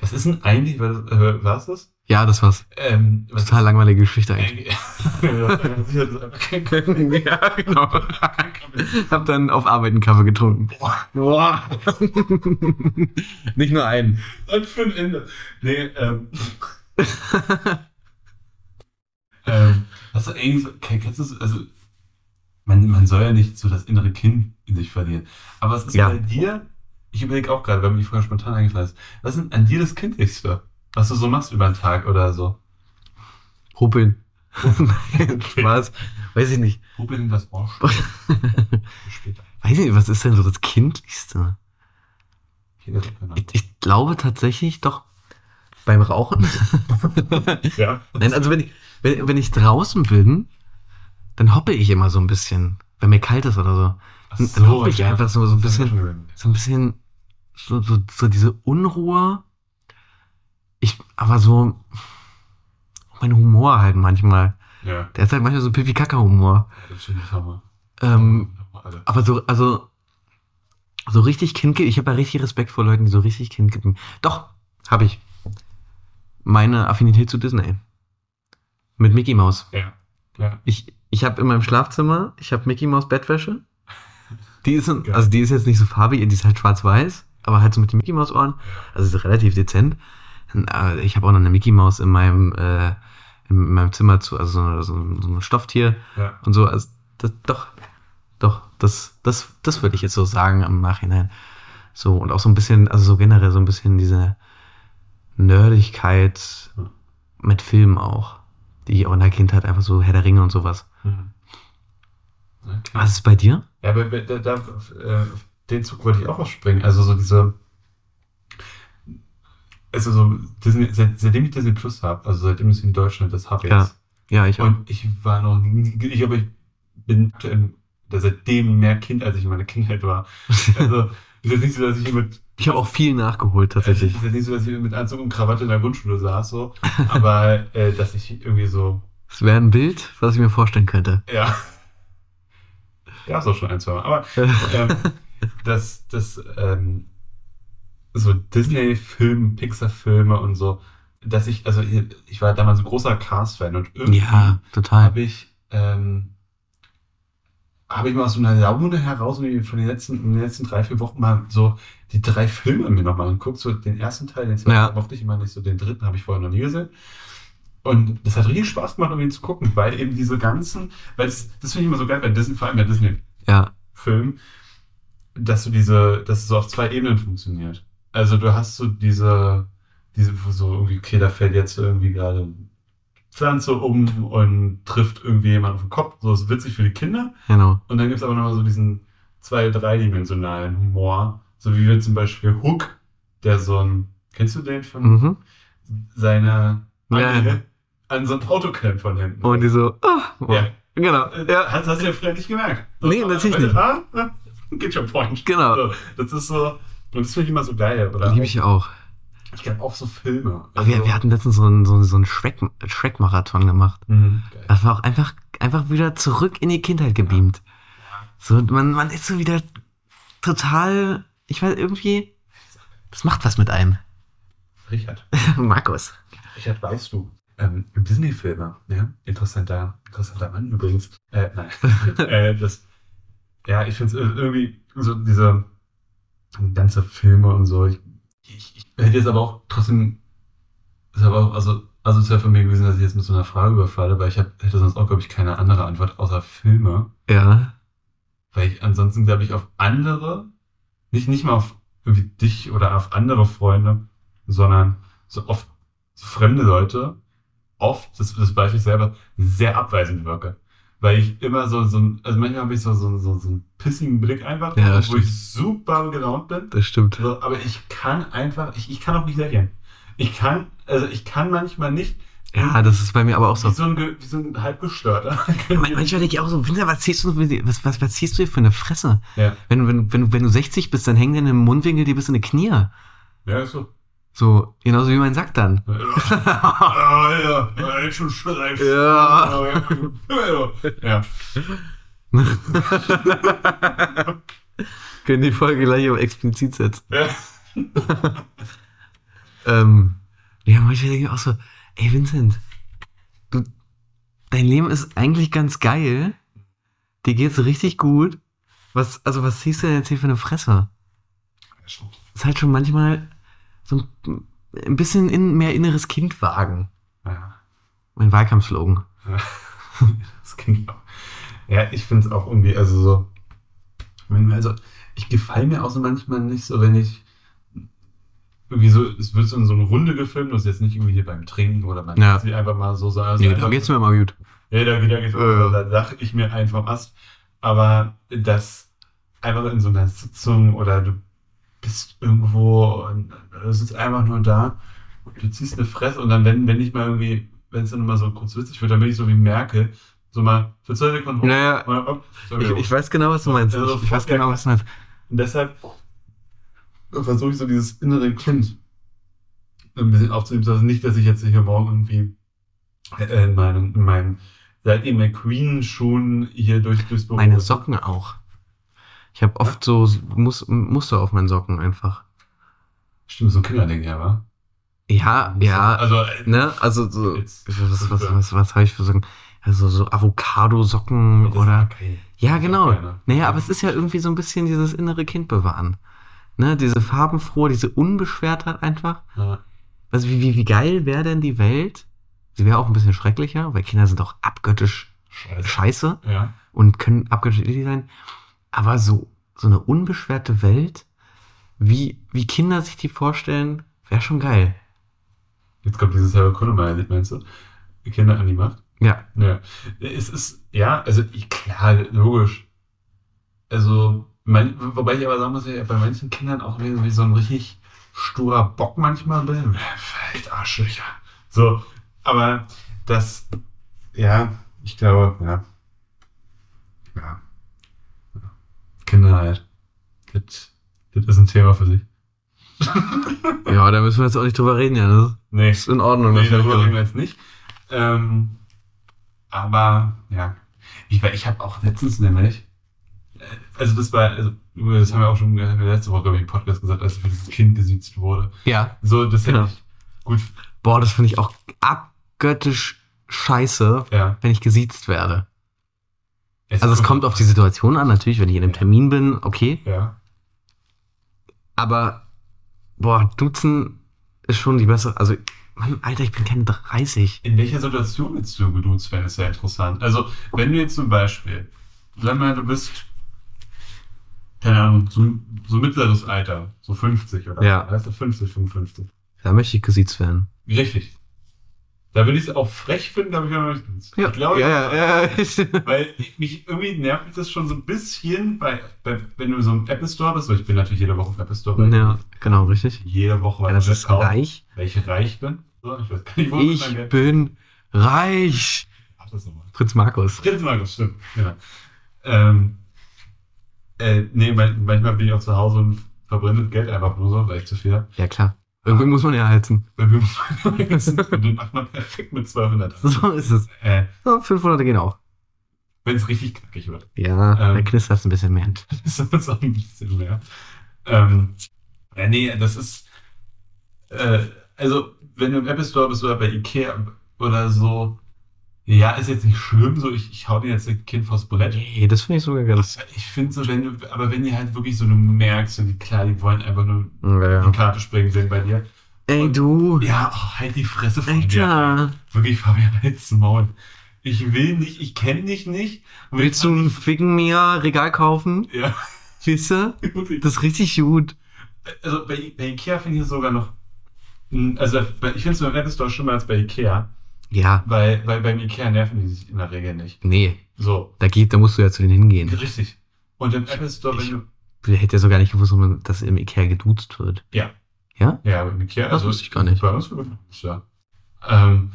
Was ist denn eigentlich, was, äh, was das? Ja, das war's. Ähm, was Total langweilige Geschichte eigentlich. Äh, Kaffee. ja, genau. Hab dann auf Arbeit einen Kaffee getrunken. Boah, Boah. nicht nur einen. und für ein Ende. Nee, ähm. ähm, hast du eigentlich so, kennst du so, also, man, man soll ja nicht so das innere Kind in sich verlieren. Aber was ist Ja. bei dir, ich überlege auch gerade, weil mir die Frage spontan eingefallen ist, was ist denn an dir das Kindlichste? Was du so machst über den Tag oder so? Huppeln. Nein, Spaß. Weiß ich nicht. Hobeln das Ohr später. Weiß ich nicht, was ist denn so das Kindlichste? Ich, ich glaube tatsächlich doch beim Rauchen. Ja. Nein, also wenn ich, wenn, wenn ich draußen bin, dann hoppe ich immer so ein bisschen. Wenn mir kalt ist oder so. Dann, dann hoppe ich ja. einfach so, so ein bisschen, so ein bisschen, so, so, so diese Unruhe. Ich, aber so, mein Humor halt manchmal. Ja, Der ist halt manchmal so Pipi-Kaka-Humor. ja, das stimmt, das haben wir. Ähm, Haben wir alle. aber so, also, so richtig Kind, ich habe ja richtig Respekt vor Leuten, die so richtig Kind geben. Doch, habe ich. Meine Affinität zu Disney. Mit Mickey Mouse. Ja. Ja. Ich, ich habe in meinem Schlafzimmer, ich habe Mickey Mouse Bettwäsche. Die ist, Geil. also die ist jetzt nicht so farbig, die ist halt schwarz-weiß, aber halt so mit den Mickey Maus Ohren. Also ist relativ dezent. Äh, Ich habe auch noch eine Mickey Maus in meinem, äh, in meinem Zimmer zu, also so, so, ein- so ein Stofftier Ja. und so. Also das, doch, doch, das, das, das würde ich jetzt so sagen im Nachhinein. So, und auch so ein bisschen, also so generell so ein bisschen diese Nerdigkeit Ja. mit Filmen auch. Die ich auch in der Kindheit einfach so Herr der Ringe und sowas. Mhm. Okay. Was ist bei dir? Ja, aber da, da, äh, den Zug wollte ich auch aufspringen. Also so diese. Also so Disney, seit, seitdem ich Disney Plus habe, also seitdem ich in Deutschland das habe Ja. jetzt. Ja, ich auch. Und ich war noch nie, ich glaube, ich bin aktuell seitdem mehr Kind, als ich in meiner Kindheit war. Also ist jetzt nicht so, dass ich mit Ich habe auch viel nachgeholt tatsächlich. Es ist jetzt nicht so, dass ich mit Anzug und Krawatte in der Grundschule saß, so. Aber äh, dass ich irgendwie so, Das wäre ein Bild, was ich mir vorstellen könnte. ja. Gab es auch schon ein, zwei Mal. Aber ähm, dass das ähm, so Disney-Filme, Pixar-Filme und so, dass ich, also ich, ich war damals ein großer Cars-Fan und irgendwie ja, total. habe ich, ähm, habe ich mal aus so einer Laune heraus von den letzten, in den letzten drei, vier Wochen mal so die drei Filme mir nochmal angeguckt. So den ersten Teil, den zweiten Ja. mochte ich immer nicht, so den dritten habe ich vorher noch nie gesehen. Und das hat richtig Spaß gemacht, um ihn zu gucken, weil eben diese ganzen, weil das, das finde ich immer so geil bei Disney, vor allem bei Disney-Filmen, Ja, dass du diese, dass es so auf zwei Ebenen funktioniert. Also du hast so diese, diese, so irgendwie, okay, da fällt jetzt irgendwie gerade Pflanze um und trifft irgendwie jemand auf den Kopf. So ist witzig für die Kinder. genau. Und dann gibt es aber nochmal so diesen zwei-, dreidimensionalen Humor. So wie wir zum Beispiel Hook, der so ein, kennst du den von Mhm. seiner Ja, an so ein Auto klemmt von hinten? Und die so, ah, oh. Ja. genau. Äh, Ja, Hast, hast du ja früher nicht gemerkt. Nee, natürlich nicht. Ah, ah, get your point. genau. So, das ist so, und das finde ich immer so geil. Oder Liebe ich auch. Ich glaube auch so Filme. Aber wir, wir hatten letztens so einen, so, so einen Shrek- Shrek-Marathon gemacht. Mhm. Das war auch einfach, einfach wieder zurück in die Kindheit gebeamt. So, man, man ist so wieder total, ich weiß, irgendwie, das macht was mit einem. Richard. Markus. Richard, weißt du, ähm, Disney-Filme, ja, interessanter, interessanter Mann übrigens. Äh, nein. äh, das, ja, ich finde es irgendwie so diese ganze Filme und so. Ich, ich, ich hätte jetzt aber auch trotzdem, ist aber auch, also, also es wäre von mir gewesen, dass ich jetzt mit so einer Frage überfalle, weil ich hab, hätte sonst auch, glaube ich, keine andere Antwort außer Filme. Ja. Weil ich ansonsten, glaube ich, auf andere, nicht, nicht mal auf irgendwie dich oder auf andere Freunde, sondern so oft so fremde Leute, oft, das, das weiß ich selber, sehr abweisend wirke. Weil ich immer so, so ein- also manchmal habe ich so, so, so, so einen pissigen Blick einfach, Ja, wo stimmt. ich super gelaunt bin. Das stimmt. So, aber ich kann einfach, ich, ich kann auch nicht lächeln. Ich kann, also ich kann manchmal nicht, Ja, das ist bei mir aber auch so. wie so ein, wie so ein halbgestörter. Man- Manchmal denke ich auch so, Winter, was ziehst du, was, was, was ziehst du hier für eine Fresse? ja. Wenn, wenn, wenn, wenn du 60 bist, dann hängen dir in den Mundwinkel dir bis in die Knie. ja, ist so. So, genauso wie mein Sack dann. Ja, ja, schon steif. Ja. Ja. Können die Folge gleich auf explizit setzen. ja. Ähm, ja, manchmal denke ich auch so, ey Vincent, du, dein Leben ist eigentlich ganz geil. Dir geht's richtig gut. Was, also was ziehst du denn jetzt hier für eine Fresse? Ist halt schon manchmal so ein, ein bisschen in, mehr inneres Kind wagen. Ja. Mein Wahlkampfslogan. Das klingt auch. Ja, ich finde es auch irgendwie, also so. wenn- Also, ich gefalle mir auch so manchmal nicht so, wenn ich. Irgendwie so, es wird so in so eine Runde gefilmt, das ist jetzt nicht irgendwie hier beim Trinken oder man Ja. sich einfach mal so sagen. Nee, da geht's mir mal gut. Ja, da, da geht's Ja, ja. Da sag ich mir einfach was. Aber das einfach in so einer Sitzung oder du bist irgendwo und du sitzt einfach nur da und du ziehst eine Fresse und dann, wenn, wenn ich mal irgendwie, wenn es dann mal so kurz witzig wird, dann bin ich so wie Merkel, so mal für zwei Sekunden hoch, Naja, ab, so ich, ich hoch. weiß genau, was du meinst. Also Ich, ich weiß genau, was du meinst. Und deshalb versuche ich so dieses innere Kind ein bisschen aufzunehmen. Also nicht, dass ich jetzt hier morgen irgendwie äh, in meinem, in meinem seit eben McQueen schon hier durch, durchs Büro. Meine Socken auch. Ich habe oft so Mus Muster auf meinen Socken einfach. Stimmt, so ein Kinderding, ja, wa? Ja, ja. Also, Ne, also so, Jetzt- was, was, was, was habe ich für Socken? Also so Avocado-Socken oder. geil. Ja, genau. auch gerne. Naja, aber es ist ja irgendwie so ein bisschen dieses innere Kind bewahren. Ne, diese farbenfrohe, diese Unbeschwertheit einfach. Ja. Also wie, wie, wie geil wäre denn die Welt? Sie wäre auch ein bisschen schrecklicher, weil Kinder sind doch abgöttisch Scheiße. scheiße Ja. und können abgöttisch sein. Aber so, so eine unbeschwerte Welt, wie, wie Kinder sich die vorstellen, wäre schon geil. Jetzt kommt dieses Sarah Connor-Lied, meinst du? Kinder an die Macht? Ja. Ja. Es ist, ja, also klar, logisch. Also, mein, wobei ich aber sagen muss, ich bei manchen Kindern auch wie, wie so ein richtig sturer Bock manchmal bin. Fällt Arschlöcher. So, aber das, ja, ich glaube, ja. Ja. ja. Halt. Das, das ist ein Thema für sich. Ja, da müssen wir jetzt auch nicht drüber reden, ja. Das Nee. ist in Ordnung. Nee, das darüber reden wir jetzt nicht. Ähm, aber ja, ich, ich habe auch letztens nämlich, äh, also das war, also, das haben wir auch schon letzte Woche ich, im Podcast gesagt, als für das Kind gesiezt wurde. ja. So, das hätte Genau. ich gut, Boah, das finde ich auch abgöttisch scheiße, ja. wenn ich gesiezt werde. Es Also es kommt auf die Situation an, natürlich, wenn ich in einem. Termin bin, okay. Ja, Aber, boah, Duzen ist schon die bessere. Also, Mann, Alter, ich bin keine 30. in welcher Situation willst du geduzt werden, ist ja interessant. Also, wenn du jetzt zum Beispiel, sag mal, du bist, keine Ahnung, so, so mittleres Alter, so 50 oder Ja. das 50, 55. Da möchte ich gesiezt werden. Richtig. Da würde ich es auch frech finden, aber ich auch nicht. Ich glaube, ja, ja, ja. weil ich, mich irgendwie nervt mich das schon so ein bisschen, bei, bei, wenn du so im Apple Store bist, weil ich bin natürlich jede Woche im Apple Store, weil ja, genau, richtig. ich jede Woche Ja, was das ist reich. weil ich reich bin. So, ich weiß gar nicht, wo Ich Geld- bin reich. Ach, das nochmal. Prinz Markus. Prinz Markus, stimmt. Ja. Ähm, äh, nee, man- manchmal bin ich auch zu Hause und verbrenne Geld einfach nur so, weil ich zu viel habe. Ja, klar. Irgendwie muss man ja heizen. Weil wir und den macht man perfekt mit 200. So ist es. Äh, So, 500 gehen auch. wenn es richtig knackig wird. Ja, Ähm. da knistert es ein bisschen mehr. Das ist uns auch ein bisschen mehr. Ähm, ja, nee, das ist. Äh, also, wenn du im Apple Store bist oder bei Ikea oder so, ja, ist jetzt nicht schlimm, so ich, ich hau dir jetzt ein Kind vors Brett. Nee, das finde ich sogar ganz. Ich finde so, wenn du, aber wenn die halt wirklich so, du merkst, und die, klar, die wollen einfach nur Ja, die ja. Karte springen sehen bei dir. Ey, du. Ja, oh, halt die Fresse von dir. Alter. Wirklich, Fabian, halt's Maul. Ich will nicht, ich kenne dich nicht. Und Willst du ein Ficken mir Regal kaufen? Ja, Weißt du? Das ist richtig gut. also bei, bei Ikea finde ich es sogar noch. Also ich finde es beim Apple Store schlimmer als bei Ikea, Ja. weil, weil beim Ikea nerven die sich in der Regel nicht. Nee. So, Da geht, da musst du ja zu denen hingehen. richtig. Und im Apple Store, wenn Ich- du. Ich hätte ja so gar nicht gewusst, dass- im Ikea geduzt wird. Ja. Ja? Ja, beim Ikea. Das wusste ich gar nicht. Bei uns ja. Ähm,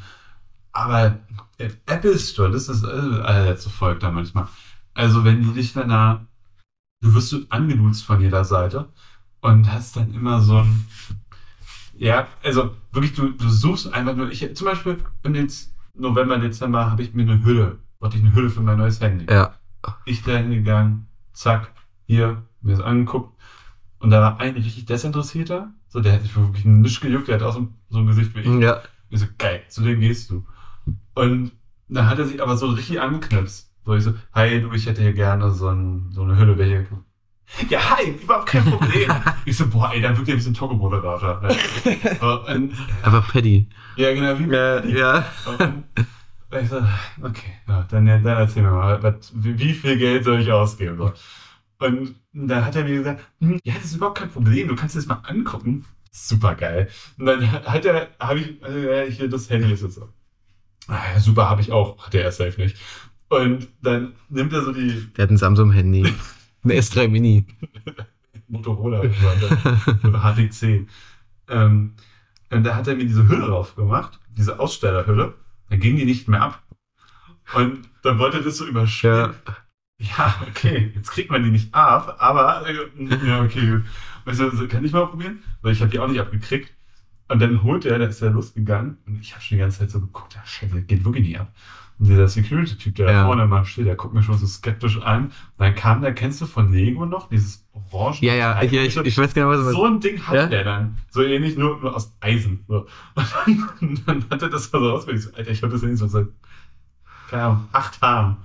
aber im Apple Store, das ist äh, allerletzte Volk da manchmal. Also wenn die dich dann da. Du wirst angeduzt von jeder Seite und hast dann immer so ein. Ja, also wirklich, du, du suchst einfach nur. Ich, zum Beispiel im November, Dezember habe ich mir eine Hülle, wollte ich eine Hülle für mein neues Handy. Ja. Ich da hingegangen, zack, hier, mir das angeguckt. Und da war ein richtig Desinteressierter, so der hat sich wirklich nichts gejuckt, der hat auch so, so ein Gesicht wie ich. Ja. Ich so, geil, zu dem gehst du. Und dann hat er sich aber so richtig angeknipst. So, ich so, hi, du, ich hätte hier gerne so, ein, so eine Hülle, welche. Ja, hi, überhaupt kein Problem. ich so, boah, ey, dann wirklich ein bisschen Togo-Moderator. So, und- Aber Paddy. ja, genau, wie ja. und ich so, okay, ja, dann, dann erzähl mir mal, was, wie, wie viel Geld soll ich ausgeben? So. Und da hat er mir gesagt, hm, ja, das ist überhaupt kein Problem, du kannst dir das mal angucken. Super geil. Und dann hat er, habe ich, also, ja, hier das Handy ist jetzt so. Ah, ja, super, habe ich auch. Hat er safe nicht. Und dann nimmt er so die Der hat ein Samsung-Handy. Ein S3 Mini. Motorola oder HTC. Ähm, und da hat er mir diese Hülle drauf gemacht, diese Ausstellerhülle. Dann ging die nicht mehr ab. Und dann wollte er das so überspielen. Ja. okay, jetzt kriegt man die nicht ab, aber äh, ja, okay, gut. Und ich so, so, kann ich mal probieren? Weil ich habe die auch nicht abgekriegt. Und dann holt er, da ist er losgegangen und ich habe schon die ganze Zeit so geguckt, ja, scheiße, geht wirklich nicht ab. Und dieser Security-Typ, der da Ja. vorne mal steht, der guckt mir schon so skeptisch an. Und dann kam der, kennst du von Lego noch, dieses Orange? Ja, ja, ja ich, ich weiß genau, was du So ein Ding hat Ja? der dann. So ähnlich, nur, nur aus Eisen. So. Und dann, dann hat er das so. Ich so, Alter, ich hab das nicht so seit keine Ahnung, acht haben.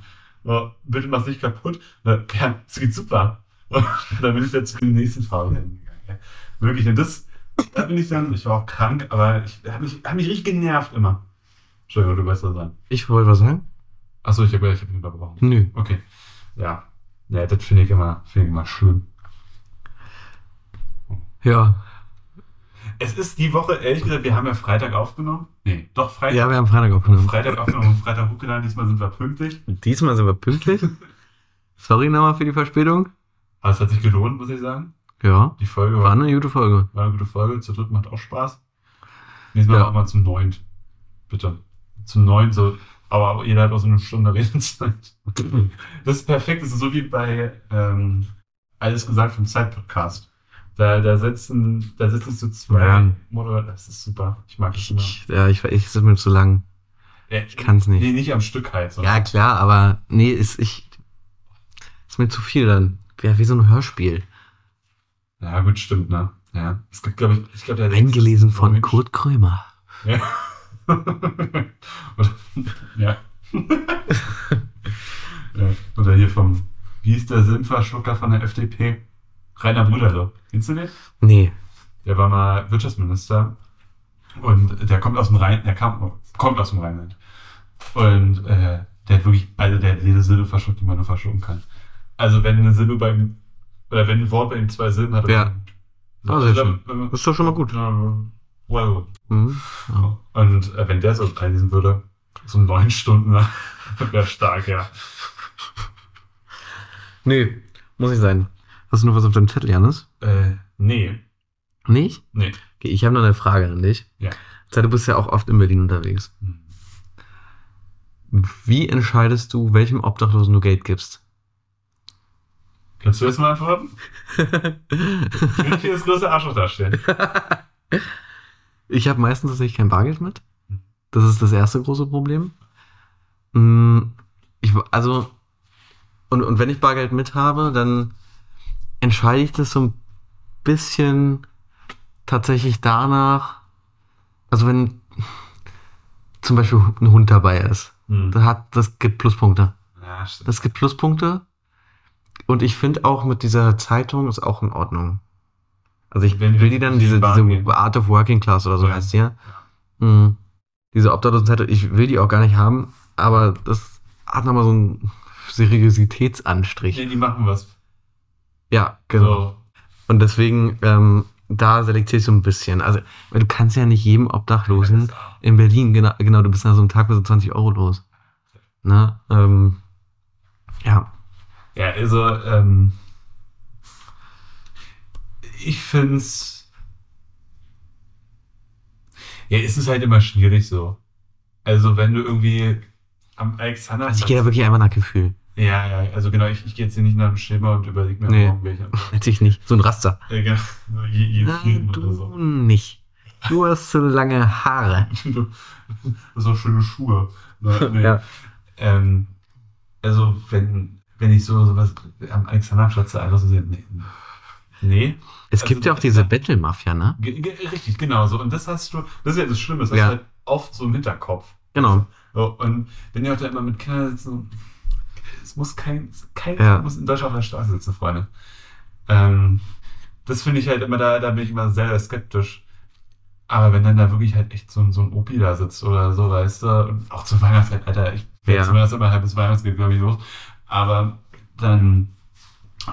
Oh, bitte mach's nicht kaputt. Na, Ja, es geht super. Und dann bin ich dann zu dem nächsten Fahrrad hingegangen. ja. Wirklich, und das, da bin ich dann, ich war auch krank, aber ich habe mich, hab mich richtig genervt immer. Entschuldigung, du weißt was sagen. Ich wollte was sagen? Achso, ich habe ich hab ihn unterbrochen. Nö. Okay. Ja. Ja, das finde ich immer, finde ich immer schlimm. Ja. Es ist die Woche, ehrlich gesagt, wir haben ja Freitag aufgenommen. Nee, doch Freitag. Ja, wir haben Freitag aufgenommen. Freitag aufgenommen und Freitag hochgeladen. Diesmal sind wir pünktlich. Diesmal sind wir pünktlich. Sorry nochmal für die Verspätung. Aber es hat sich gelohnt, muss ich sagen. Ja. Die Folge War war, eine gute Folge. war eine gute Folge. Zu dritt macht auch Spaß. Nächstes Mal Ja. machen wir zum neunt. Bitte. Zum neunt, so. Aber jeder hat auch so eine Stunde Redezeit. Das ist perfekt. Das ist so wie bei ähm, Alles gesagt vom Zeit-Podcast. Da, da sitzen, da sitzen so zwei Ja. Moderatoren. Das ist super. Ich mag das immer. ich, ja, ich, ich, es ist mir zu lang. Ja, Ich kann's nicht. Nee, nicht am Stück halt. So. Ja, klar, aber nee, ist ich. Ist mir zu viel dann. Wäre wie so ein Hörspiel. Ja, gut, stimmt, ne? Ja. Es gibt, glaube ich, ich glaube, der Eingelesen von Kurt Krömer. Ja. Oder, ja. ja. Oder hier vom, wie hieß der Sinnverschlucker von der FDP? Rainer Brüderle. Kennst du den? Nee. Der war mal Wirtschaftsminister und der kommt aus dem Rhein, der kam, kommt aus dem Rheinland. Und äh, der hat wirklich, also der hat jede Silbe verschluckt, die man nur verschlucken kann. Also wenn eine Silbe bei ihm, oder wenn ein Wort bei ihm zwei Silben hat, Ja. dann- Ah, sehr Also, schön. Das ist doch schon mal gut. Ja, well. Mhm. Ja. Und äh, wenn der so einlesen würde, so neun Stunden, wäre stark, ja. Nee, muss ich sein. Hast du noch was auf deinem Zettel, Janis? Äh, nee, Nicht? nee. Okay, ich habe noch eine Frage an dich. Ja. Du bist ja auch oft in Berlin unterwegs. Hm. Wie entscheidest du, welchem Obdachlosen du Geld gibst? Kannst du das mal antworten? Ich will nicht hier das große Arschloch darstellen. Ich habe meistens tatsächlich kein Bargeld mit. Hm. Das ist das erste große Problem. Mm, Ich, also, und, und wenn ich Bargeld mit habe, dann entscheide ich das so ein bisschen tatsächlich danach, also wenn zum Beispiel ein Hund dabei ist, Hm. das, hat, das gibt Pluspunkte. Ja. Das gibt Pluspunkte. Und ich finde auch mit dieser Zeitung ist auch in Ordnung. Also ich Wenn will die dann, die diese, diese Art of Working Class oder so Ja. heißt die ja. Mhm. Diese Obdachlosenzeitung, ich will die auch gar nicht haben, aber das hat nochmal so einen Seriositätsanstrich. Nee, die machen was. Ja, genau. So. Und deswegen, ähm, da selektiere ich so ein bisschen. Also, weil du kannst ja nicht jedem Obdachlosen in Berlin, genau, genau du bist nach so einem Tag für so 20 Euro los. Ne? Ähm, ja. Ja, also, ähm, ich find's. Ja, es ist halt immer schwierig so. Also, wenn du irgendwie am Alexander. Also ich gehe da wirklich einfach nach Gefühl. Ja, ja, also genau, ich, ich gehe jetzt hier nicht nach dem Schema und überlege mir Nee. morgen welche. Natürlich nicht. So ein Raster. Ja, genau, so je, jeden Nein, vierten oder du so. nicht. Du hast so lange Haare. Du hast auch schöne Schuhe. Ne, nee. Ja. Ähm, also, wenn, wenn ich so sowas am Alexanderplatz einfach so sehe, nee. Nee. Es Also, gibt ja auch diese Battle-Mafia, ne? Richtig, genau so. Und das hast du, das ist ja das Schlimme, das hast Ja. du halt oft so im Hinterkopf. Genau. So, und wenn die auch da immer mit Kindern sitzen, es muss kein, kein Ja. Muss in Deutschland auf der Straße sitzen, Freunde. Ähm, das finde ich halt immer, da, da bin ich immer sehr, sehr skeptisch. Aber wenn dann da wirklich halt echt so, ein- so ein Opi da sitzt oder so, weißt du, und auch zur Weihnachtszeit, Alter, ich werde Ja. zumindest immer halb bis Weihnachtsgeld, glaube ich, los. Aber dann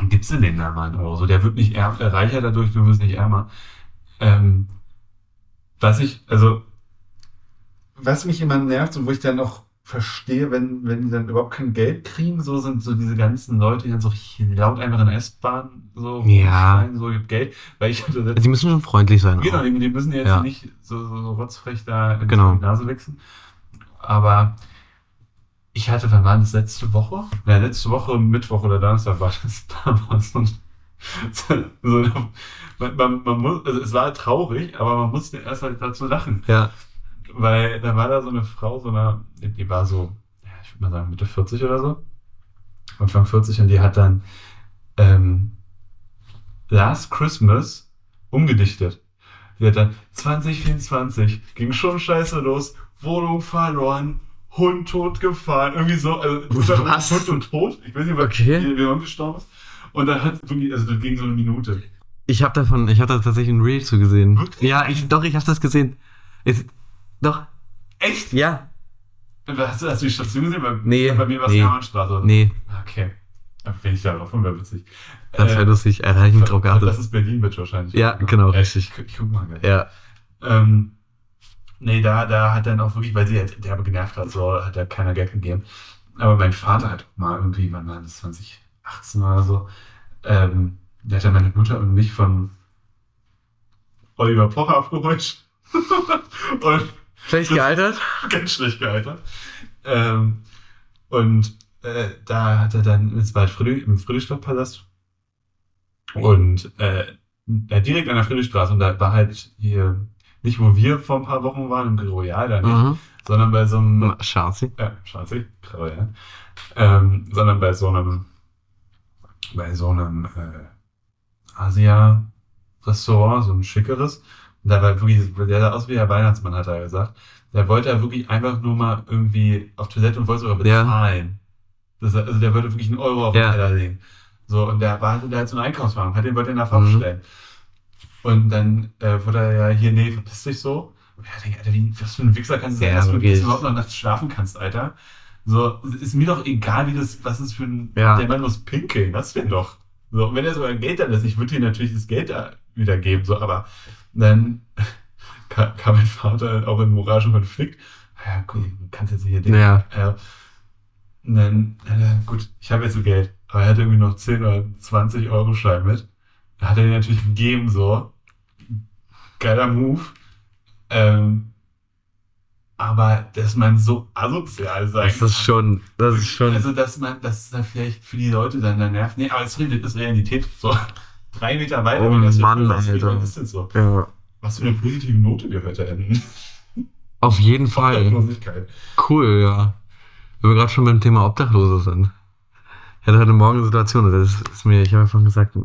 gibst du den da mal einen Euro. So, der wird nicht ärmer, reicher dadurch, du wirst nicht ärmer. Ähm, was ich, also, was mich immer nervt und wo ich dann noch verstehe, wenn, wenn die dann überhaupt kein Geld kriegen, so sind so diese ganzen Leute, die dann so laut einfach in der S-Bahn so Ja. rumschreien, so gibt Geld, weil ich Also die müssen schon freundlich sein. Genau, auch. die, die müssen jetzt Ja. nicht so, so, so rotzfrech da in Genau. die Nase wechseln. Aber ich hatte, wann war das letzte Woche? Ja, letzte Woche, Mittwoch oder Donnerstag war das damals. So, so, man, man, man muss, also es war traurig, aber man musste erst halt dazu lachen. Ja. Weil da war da so eine Frau, so eine, die war so, ich würde mal sagen, Mitte 40 oder so. Anfang 40 und die hat dann ähm, Last Christmas umgedichtet. Die hat dann 2024 ging schon scheiße los, Wohnung verloren, Hund tot gefahren. Irgendwie so. Also, Was? Hund und tot. Ich weiß nicht, was Okay. wie der Hund gestorben ist. Und dann hat wirklich, also das ging so eine Minute. Ich habe davon, ich habe da tatsächlich ein Reel zu gesehen. Wirklich? Ja, ich, doch, ich habe das gesehen. Ist, doch, Echt? ja. Hast du, hast du die Station gesehen? Bei, Nee, Bei mir war es nee. Hermannstraße. Nee, Okay. Dann bin ich darauf, wäre witzig. das wäre Äh, lustig. Da mich drauf Das ist Berlin, wird wahrscheinlich. Ja, genau, Ja, richtig. Ich, ich guck mal gleich. Ja. Ähm, nee, da, da hat dann auch wirklich, weil sie halt derbe genervt hat, so hat da keiner Geld gegeben. Aber mein Vater hat mal irgendwie, wann war das, 2018 oder so, ähm, der hat dann meine Mutter und mich von Oliver Pocher abgeholt. und Schlecht gealtert? ganz schlecht gealtert. Ähm, und äh, da hat er dann, es war Friedrich, im Friedrichstadtpalast und äh, direkt an der Friedrichstraße und da war halt hier, nicht wo wir vor ein paar Wochen waren, im Royal da nicht, Mhm. sondern bei so einem, Schatzi. äh, Schanze, Royal, ähm, sondern bei so einem, bei so einem äh, Asia-Restaurant, so ein schickeres. Und da war wirklich, der sah aus wie der Weihnachtsmann, hat er gesagt. Der wollte ja wirklich einfach nur mal irgendwie auf Toilette und wollte sogar Ja. bezahlen. Das, also der wollte wirklich einen Euro auf den Ja. Teller legen. So, und der war, der hat so einen Einkaufswagen, hat den wollte er nach Mhm. aufstellen. Und dann äh, wurde er ja hier, nee, verpiss dich so. Und ich denke, Alter, wie, was für ein Wichser kannst du sein, Ja, dass du, dass du überhaupt noch nachts schlafen kannst, Alter. So, ist mir doch egal, wie das, was ist für ein, Ja. der Mann muss pinkeln, das wäre doch. So, und wenn er sogar Geld da lässt, ich würde ihm natürlich das Geld da wieder geben, so, aber dann kam, kam mein Vater auch in moralischen Konflikt. Ja, gut, du kannst jetzt hier denken. Ja. Ja. Und dann, äh, gut, ich habe jetzt so Geld, aber er hat irgendwie noch 10 oder 20 Euro Schein mit. Da hat er den natürlich gegeben, so. Geiler Move. Ähm, aber dass man so asozial sein Das ist schon, das ist schon. also, dass man, dass dann vielleicht für die Leute dann, dann nervt. Nee, aber es ist Realität. So, drei Meter weiter. Oh wenn das Mann, was, Alter. Was ist denn so? ja. Was für eine positive Note wir heute enden. Auf jeden Fall. Cool, ja. Wenn wir gerade schon beim Thema Obdachlose sind. Ich hatte heute Morgen eine Situation, das ist mir, ich habe einfach gesagt,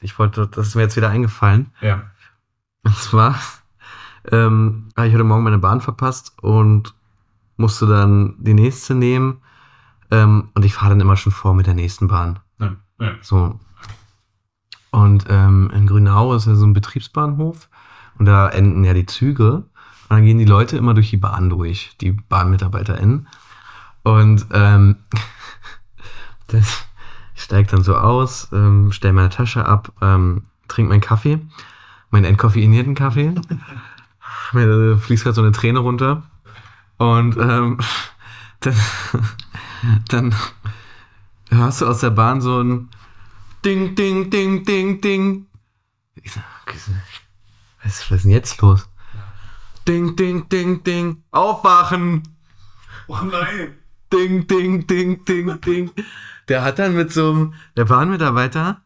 ich wollte, das ist mir jetzt wieder eingefallen. Ja. Und zwar ähm, habe ich heute Morgen meine Bahn verpasst und musste dann die nächste nehmen. Ähm, und ich fahre dann immer schon vor mit der nächsten Bahn. Ja. ja. So. Und ähm, in Grünau ist ja so ein Betriebsbahnhof und da enden ja die Züge. Und dann gehen die Leute immer durch die Bahn durch, die BahnmitarbeiterInnen. Und ähm, das, ich steige dann so aus, ähm, stelle meine Tasche ab, ähm, trinke meinen Kaffee, meinen entkoffeinierten Kaffee. Mir fließt gerade so eine Träne runter. Und ähm, dann, dann hörst du aus der Bahn so ein Ding, Ding, Ding, Ding, Ding. Ich was, was ist denn jetzt los? Ding, Ding, Ding, Ding. Aufwachen! Oh nein. Ding, Ding, Ding, Ding, Ding. Der hat dann mit so einem, der Bahnmitarbeiter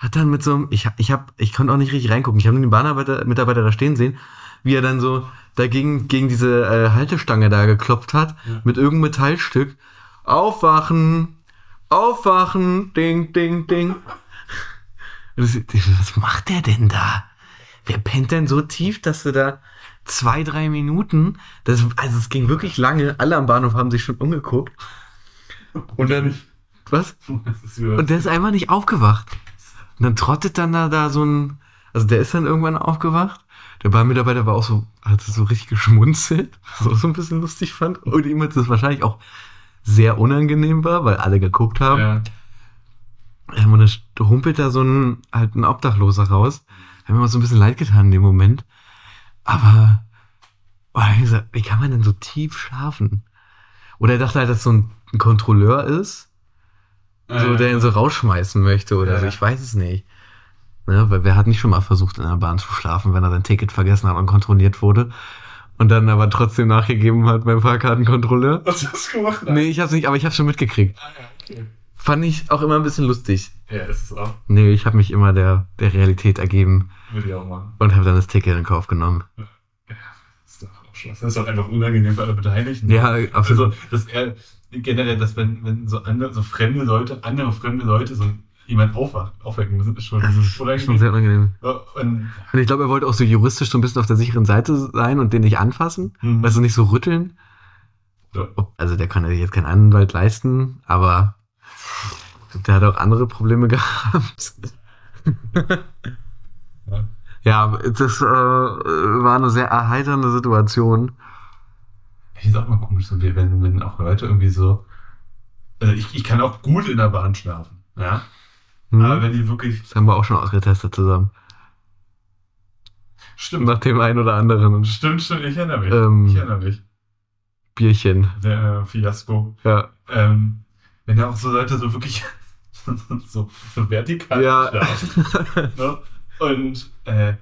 hat dann mit so einem, ich, ich hab, ich konnte auch nicht richtig reingucken. Ich habe nur den Bahnmitarbeiter Mitarbeiter da stehen sehen, wie er dann so dagegen, gegen diese äh, Haltestange da geklopft hat, Ja. mit irgendeinem Metallstück. Aufwachen! Aufwachen! Ding, ding, ding. Das- Was macht der denn da? Wer pennt denn so tief, dass du da zwei, drei Minuten, das, also es ging wirklich lange, alle am Bahnhof haben sich schon umgeguckt. Und dann, was? Und der ist einfach nicht aufgewacht. Und dann trottet dann da, da so ein, also der ist dann irgendwann aufgewacht. Der Bahnmitarbeiter war auch so, hat so richtig geschmunzelt, was ich auch so ein bisschen lustig fand. Und ihm hat das wahrscheinlich auch sehr unangenehm war, weil alle geguckt haben. ja. Ähm, und dann humpelt da so ein, halt ein Obdachloser raus. Hat mir mal so ein bisschen leid getan in dem Moment. Aber, oh, gesagt, wie kann man denn so tief schlafen? Oder er dachte halt, dass so ein, ein Kontrolleur ist, so, der ihn so rausschmeißen möchte oder Ja. so. Ich weiß es nicht. Ne, weil wer hat nicht schon mal versucht, in der Bahn zu schlafen, wenn er sein Ticket vergessen hat und kontrolliert wurde? Und dann aber trotzdem nachgegeben hat beim Fahrkartenkontrolleur? Was hast du gemacht? Nee, ich hab's nicht, aber ich hab's schon mitgekriegt. Ah, ja, okay. Fand ich auch immer ein bisschen lustig. Ja, ist es auch. Nee, ich habe mich immer der, der Realität ergeben Würde ich auch machen. und habe dann das Ticket in Kauf genommen. Das ist doch auch schon. Das ist doch einfach unangenehm für alle Beteiligten. Ja, absolut. Also, dass er generell, dass wenn, wenn so andere, so fremde Leute, andere fremde Leute so jemand aufwacht, aufwecken müssen, ist schon, Das ist schon unangenehm. sehr unangenehm. Ja, Und, Und ich glaube, er wollte auch so juristisch so ein bisschen auf der sicheren Seite sein und den nicht anfassen. Mhm. Du, nicht so rütteln. So. Also der kann sich jetzt keinen Anwalt leisten, aber der hat auch andere Probleme gehabt. Ja. Ja, das äh, war eine sehr erheiternde Situation. Ich ist auch mal komisch, so wie wenn, wenn auch Leute irgendwie so. Also ich, ich kann auch gut in der Bahn schlafen. Ja. Hm? Aber wenn die wirklich. Das haben wir auch schon ausgetestet zusammen. Stimmt. Nach dem einen oder anderen Stimmt, stimmt, ich erinnere mich. Ähm. ich erinnere mich. Bierchen. Der äh, Fiasko. Ja. Ähm, wenn da auch so Leute so wirklich so, so vertikal Ja. schlafen. Ne? Und äh,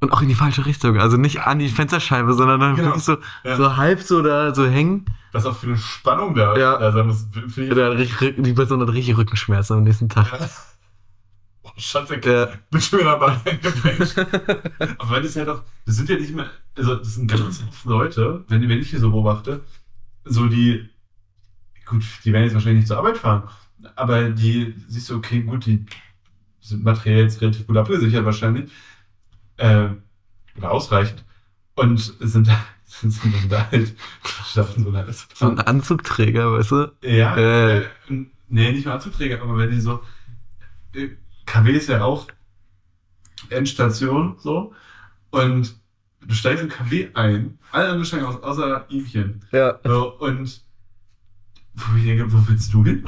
Und auch in die falsche Richtung. Also nicht an die Fensterscheibe, sondern dann Genau. wirklich so, Ja. so halb so da so hängen. was auch für eine Spannung da, Ja. da sein muss. ich- richtig- Die Person hat richtig Rückenschmerzen am nächsten Tag. Ja. Oh, Schatz, ich Ja. bin schon wieder dabei. Aber weil das ja doch, das sind ja nicht mehr, also das sind ganz oft Leute, wenn, wenn ich hier so beobachte, so die, gut, die werden jetzt wahrscheinlich nicht zur Arbeit fahren, aber die, siehst du, okay, gut, die sind materiell jetzt relativ gut abgesichert wahrscheinlich, äh, oder ausreichend, und sind, sind dann da halt, schaffen so eine So ein Anzugträger, weißt du? ja, Äh. äh, nee, nicht mal Anzugträger, aber wenn die so, äh, KW ist ja auch Endstation, so, und du steigst in KW ein, alle anderen steigen aus, außer Ihmchen, Ja. so, und wo denke, wo willst du hin?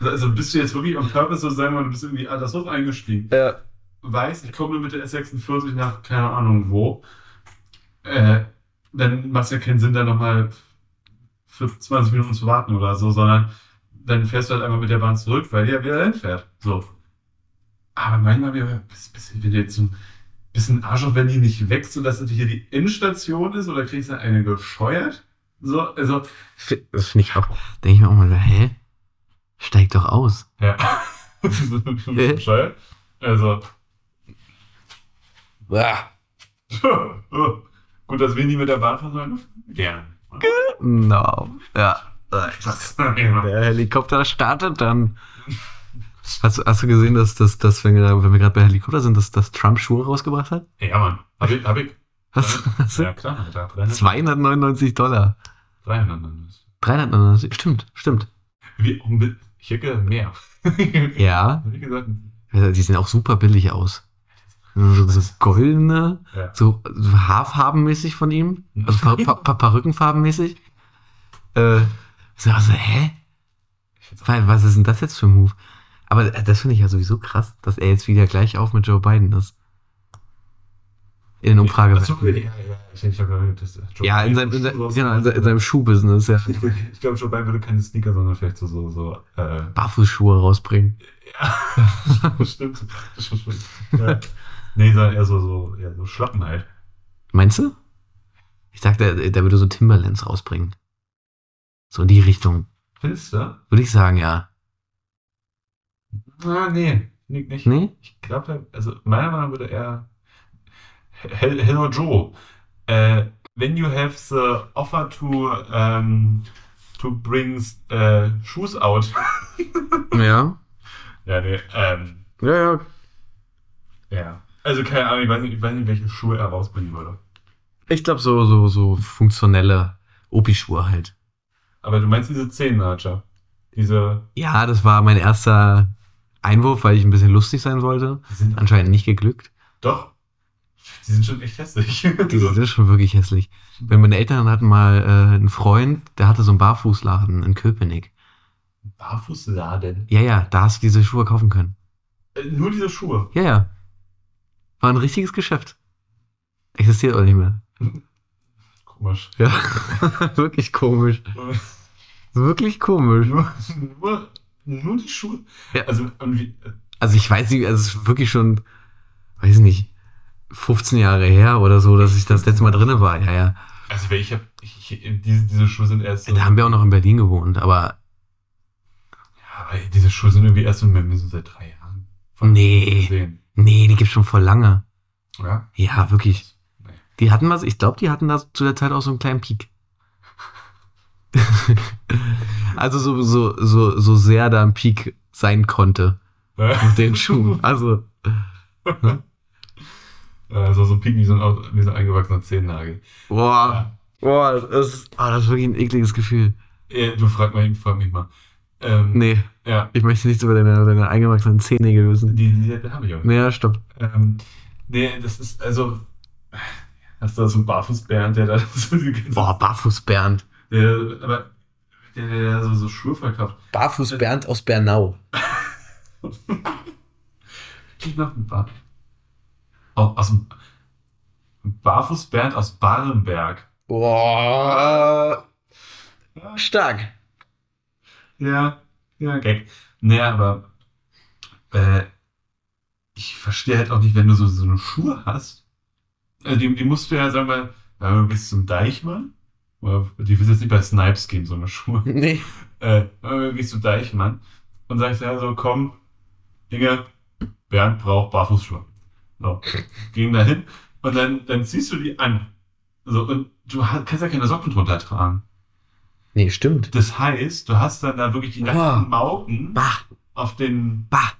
Also bist du jetzt wirklich am Purpose so sagen wir, du bist irgendwie Altershof eingestiegen, Ja. weiß, ich komme mit der S46 nach keine Ahnung wo, äh, dann macht es ja keinen Sinn, da nochmal für 20 Minuten zu warten oder so, sondern dann fährst du halt einmal mit der Bahn zurück, weil die ja wieder hinfährt. So. Aber manchmal, wir- du jetzt so ein bisschen Arsch auf, wenn die nicht wächst und dass das hier die Endstation ist oder kriegst du eine gescheuert? So, also, Das finde ich auch. Denke ich mir auch mal, hä? Steig doch aus. ja. Also, gut, dass wir nie mit der Bahn fahren sollen. Gerne. No. Ja. Das, Der Helikopter startet dann. Hast, du- hast du gesehen, dass, dass, dass wenn, wir, wenn wir gerade bei Helikopter sind, dass, dass Trump Schuhe rausgebracht hat? Ja, Mann. Hab ich, hab ich. Was? Ja, klar, Alter. 300, 299 Dollar. 300. 399. Stimmt, stimmt. Wie, um, mit- ich hätte mehr. Ja. Wie gesagt, Die sehen auch super billig aus. So, so goldene, ja. so, so haarfarbenmäßig von ihm. Also pa pa pa Perückenfarbenmäßig. Äh, so, also, hä? Ich was ist denn das jetzt für ein Move? Aber das finde ich ja sowieso krass, dass er jetzt wieder gleich auf mit Joe Biden ist. In den so, ja, ja, ich das in seinem, in raus- genau, in in seinem Schuhbusiness, ja. Ich, glaube, Joe Biden würde keine Sneaker, sondern vielleicht so, so, so äh, Barfußschuhe rausbringen. ja, stimmt. Ja. Nee, sondern eher so, so, eher so Schlappen halt. Meinst du? Ich dachte, der, der würde so Timberlands rausbringen. So in die Richtung. Findest du? Würde ich sagen, ja. Ah, nee, nicht. nicht. Nee? Ich glaube, also meiner Meinung nach würde er Hello Joe. Äh, when you have the offer to um, to bring äh, shoes out. Ja. ja, nee, ähm, Ja, ja. ja. Also keine Ahnung, ich weiß nicht, ich weiß nicht welche Schuhe er rausbringen würde. Ich glaube, so, so, so funktionelle Opi-Schuhe halt. Aber du meinst diese Zehennarcher? Diese, Ja, das war mein erster Einwurf, weil ich ein bisschen lustig sein wollte. Anscheinend nicht geglückt. doch, die sind schon echt hässlich. Die sind schon wirklich hässlich. Wenn meine Eltern hatten mal äh, einen Freund, der hatte so einen Barfußladen in Köpenick. Barfußladen. Ja, ja, da hast du diese Schuhe kaufen können. Äh, nur diese Schuhe. Ja, ja. War ein richtiges Geschäft. Existiert auch nicht mehr. Komisch. Ja, wirklich komisch. Wirklich komisch. Nur, nur, nur die Schuhe. Ja. Also, wie, Also ich weiß nicht, also es ist wirklich schon, weiß nicht, 15 Jahre her oder so, dass ich das letzte Mal drinne war. Ja, ja. also ich habe, diese, diese Schuhe sind erst so, Da haben wir auch noch in Berlin gewohnt, aber ja, aber diese Schuhe sind irgendwie erst mir so seit drei Jahren. Nee. Nee, die gibt's schon vor lange. Ja? Ja, wirklich. Nee. Die hatten was, ich glaube, die hatten da zu der Zeit auch so einen kleinen Peak. also so, so, so, so sehr da ein Peak sein konnte mit den Schuhen. Also, Also so ein Pink wie so ein, wie so ein eingewachsener Zehennagel. boah. Boah, das ist, oh, das ist wirklich ein ekliges Gefühl. Äh, du frag, mal, frag mich mal. Ähm, Nee, Ja, ich möchte nichts über deine, deine eingewachsenen Zehennägel wissen. die, die, die habe ich auch. Nee, ja, stopp. Ähm, nee, das ist, also, hast du da so einen Barfußbären, der da so die ganze Boah, Barfuß Bernd. Der, aber der, der, der so, so Schuhe verkauft. Barfuß Bernd aus Bernau. Ich noch ein Bar. Aus, aus dem Barfuß Bernd aus Barenberg. Boah. Stark. Ja, ja, Gag. Naja, aber äh, ich verstehe halt auch nicht, wenn du so, so eine Schuhe hast. Also die, die musst du ja, sagen wir, ja, du bist zum Deichmann. Die willst jetzt nicht bei Snipes geben, so eine Schuhe. Nee. Äh, gehst du Deichmann und sagst ja so, komm, Inge, Bernd braucht Barfußschuhe. So, gehen da hin und dann, dann ziehst du die an. So, und du kannst ja keine Socken drunter tragen. Nee, stimmt. Das heißt, du hast dann da wirklich die nackten Mauken Bah, auf den bah.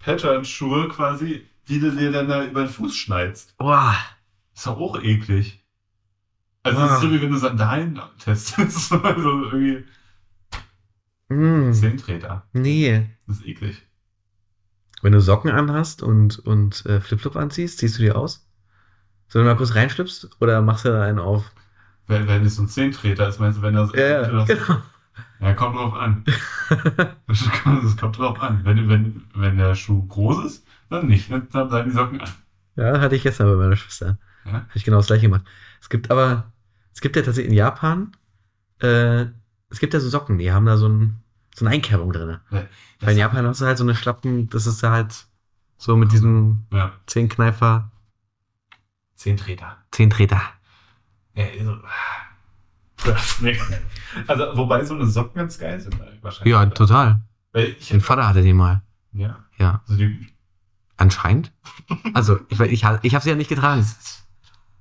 Pattern-Schuhe quasi, die du dir dann da über den Fuß schneidest. Boah. Ist doch auch eklig. Also, das ist Ah. so wie wenn du Sandalen testest. also irgendwie Hm. Zehntreter. Nee. Das ist eklig. Wenn du Socken anhast und, und äh, Flipflop anziehst, ziehst du die aus? Sollen wir mal kurz reinschlüpfst oder machst du da einen auf? Wenn, wenn es so ein Zehntreter ist, meinst du, wenn das. Ja, ja, das genau. ja kommt drauf an. Das kommt, drauf an. Wenn, wenn, wenn der Schuh groß ist, dann nicht. Dann dann bleiben die Socken an. Ja, hatte ich gestern bei meiner Schwester. Ja? Habe ich genau das gleiche gemacht. Es gibt aber, es gibt ja tatsächlich in Japan, äh, es gibt ja so Socken, die haben da so, ein, so eine Einkerbung drin. Das- Weil in Japan hast du halt so eine Schlappen, das ist da halt so mit diesem Ja, Zehnkneifer, Zehntreter. Zehntreter. Ja, also, nee. also, wobei so eine Socken ganz geil sind. Wahrscheinlich. Ja, total. Weil ich Mein Vater hatte die mal. Ja. Ja, Also die, anscheinend. Also, ich, ich, ich habe sie ja nicht getragen.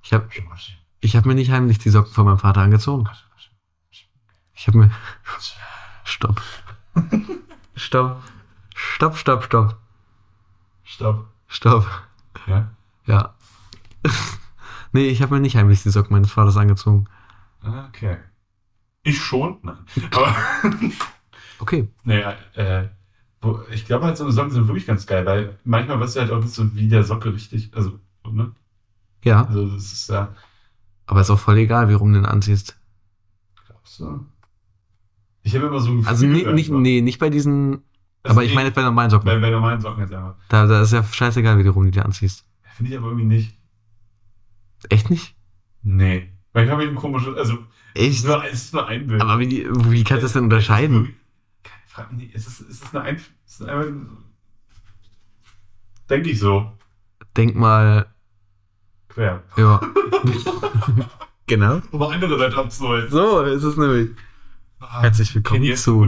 Ich habe ich hab mir nicht heimlich die Socken von meinem Vater angezogen. Ich habe mir. Stopp. Stopp. Stopp, stopp, stopp. Stopp. Stopp. Ja. Ja. nee, ich habe mir nicht heimlich die Socken meines Vaters angezogen. Ah, Okay. Ich schon? Nein. Aber. Okay. Naja, äh, ich glaube halt, so eine Socken sind wirklich ganz geil, weil manchmal weißt du halt auch nicht so, wie der Socke richtig, also, ne? Ja, Also, das ist ja, aber ist auch voll egal, wie rum du den anziehst. glaubst du? Ich habe immer so ein Gefühl, Also nicht, nicht, nee, nicht bei diesen. also aber ich nee, meine jetzt bei normalen bei, Socken. bei normalen Socken jetzt einfach. Da, da ist ja scheißegal, wie du rum die dir anziehst. Finde ich aber irgendwie nicht. Echt nicht? Nee. Weil ich habe ein komisches, also, ist Echt? nur, es ist nur ein Bild. Aber wie, wie kannst du das denn unterscheiden? Frag mich nicht, es ist, es ist eine, ein, ist einfach, denke ich so, Denk mal. quer. Ja. genau. Aber andere Leute abzuholen. So ist es nämlich. Ah, Herzlich willkommen zu-.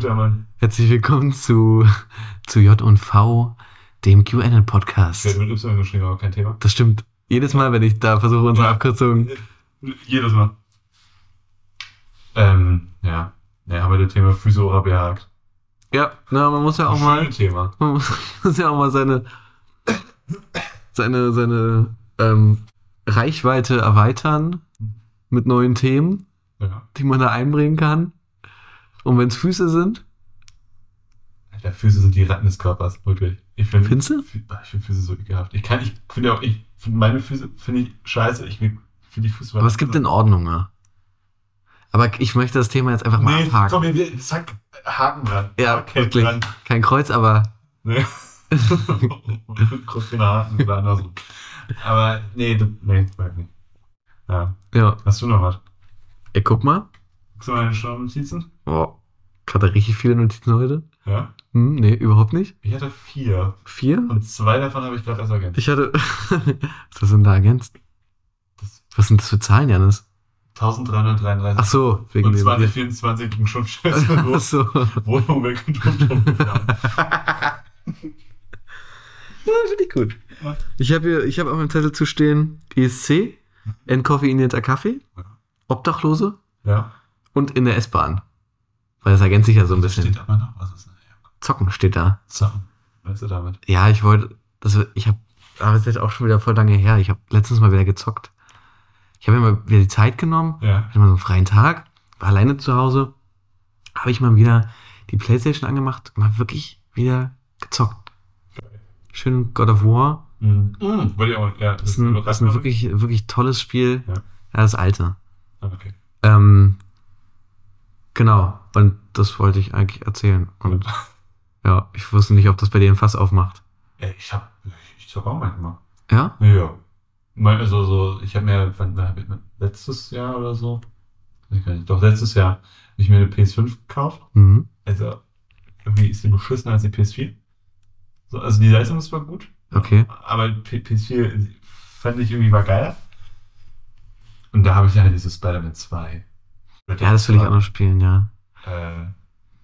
Herzlich willkommen zu, zu J&V, dem Der QAnon-Podcast. wird mit Y geschrieben, aber kein Thema. Das stimmt. Jedes Mal, wenn ich da versuche, unsere Ja. Abkürzung. Jedes Mal. Ähm, ja. Ja, haben wir das Thema Physora behagt. Ja, na, man muss ja auch mal, Thema. man muss, muss ja auch mal seine, seine, seine ähm, Reichweite erweitern mit neuen Themen, Ja. die man da einbringen kann. Und wenn es Füße sind, Alter, Füße sind die Ratten des Körpers, wirklich. Ich finde Findest du? ich finde Füße so ekelhaft. Ich kann, ich finde auch, ich finde meine Füße finde ich scheiße. Ich finde die Füße aber es gibt in Ordnung, ja. Aber ich möchte das Thema jetzt einfach mal Nee, abhaken. komm, wir, zack, Haken dran. Ja, Okay, wirklich. dran. Kein Kreuz, aber Nee. Kurz den Haken oder andersrum. Aber nee, nee, nicht. Ja. ja. Hast du noch was? Ey, guck mal. Du meine Stammnotizen? Oh, ich hatte richtig viele Notizen heute. Ja. Hm, nee, überhaupt nicht. Ich hatte vier. Vier? Und zwei davon habe ich gerade erst ergänzt. Ich hatte. Was ist das denn da ergänzt? Das- Was sind das für Zahlen, Janis? 1333. Ach so, wegen Und dem. 2024 ging schon scheiße Ach so. Wohnung weg und gefahren. Ja, finde ich gut. Ich habe hier, ich habe auf meinem Zettel zu stehen ESC, Entkoffeiniert Kaffee. Obdachlose Ja. Und in der S-Bahn. Weil das ergänzt sich ja so ein bisschen. steht aber noch? Was ist denn? Zocken steht da. Was ist du damit? Ja, ich wollte, das, ich habe, aber es ist jetzt auch schon wieder voll lange her. Ich habe letztens mal wieder gezockt. Ich habe immer wieder die Zeit genommen, Ja. hatte mal so einen freien Tag, war alleine zu Hause, habe ich mal wieder die Playstation angemacht, mal wirklich wieder gezockt. Schön God of War. Mhm. Mhm. Wollte ich auch, ja, Das ist ein, das ist ein wirklich, wirklich tolles Spiel. Ja. Ja, das alte. Ah, Okay. Ähm, genau. Und das wollte ich eigentlich erzählen. Und ja, ich wusste nicht, ob das bei dir ein Fass aufmacht. Ich hab, ich zock auch manchmal. Ja? Ja. Also so, ich habe mir letztes Jahr oder so, nicht, doch letztes Jahr habe ich mir eine PS5 gekauft. Mhm. Also irgendwie ist die beschissener als die PS4. So, also die Leistung ist zwar gut, Okay. aber P PS4 fand ich irgendwie war geiler. Und da habe ich ja dieses Spider-Man 2. Ja, das will ich auch noch spielen, ja. Äh,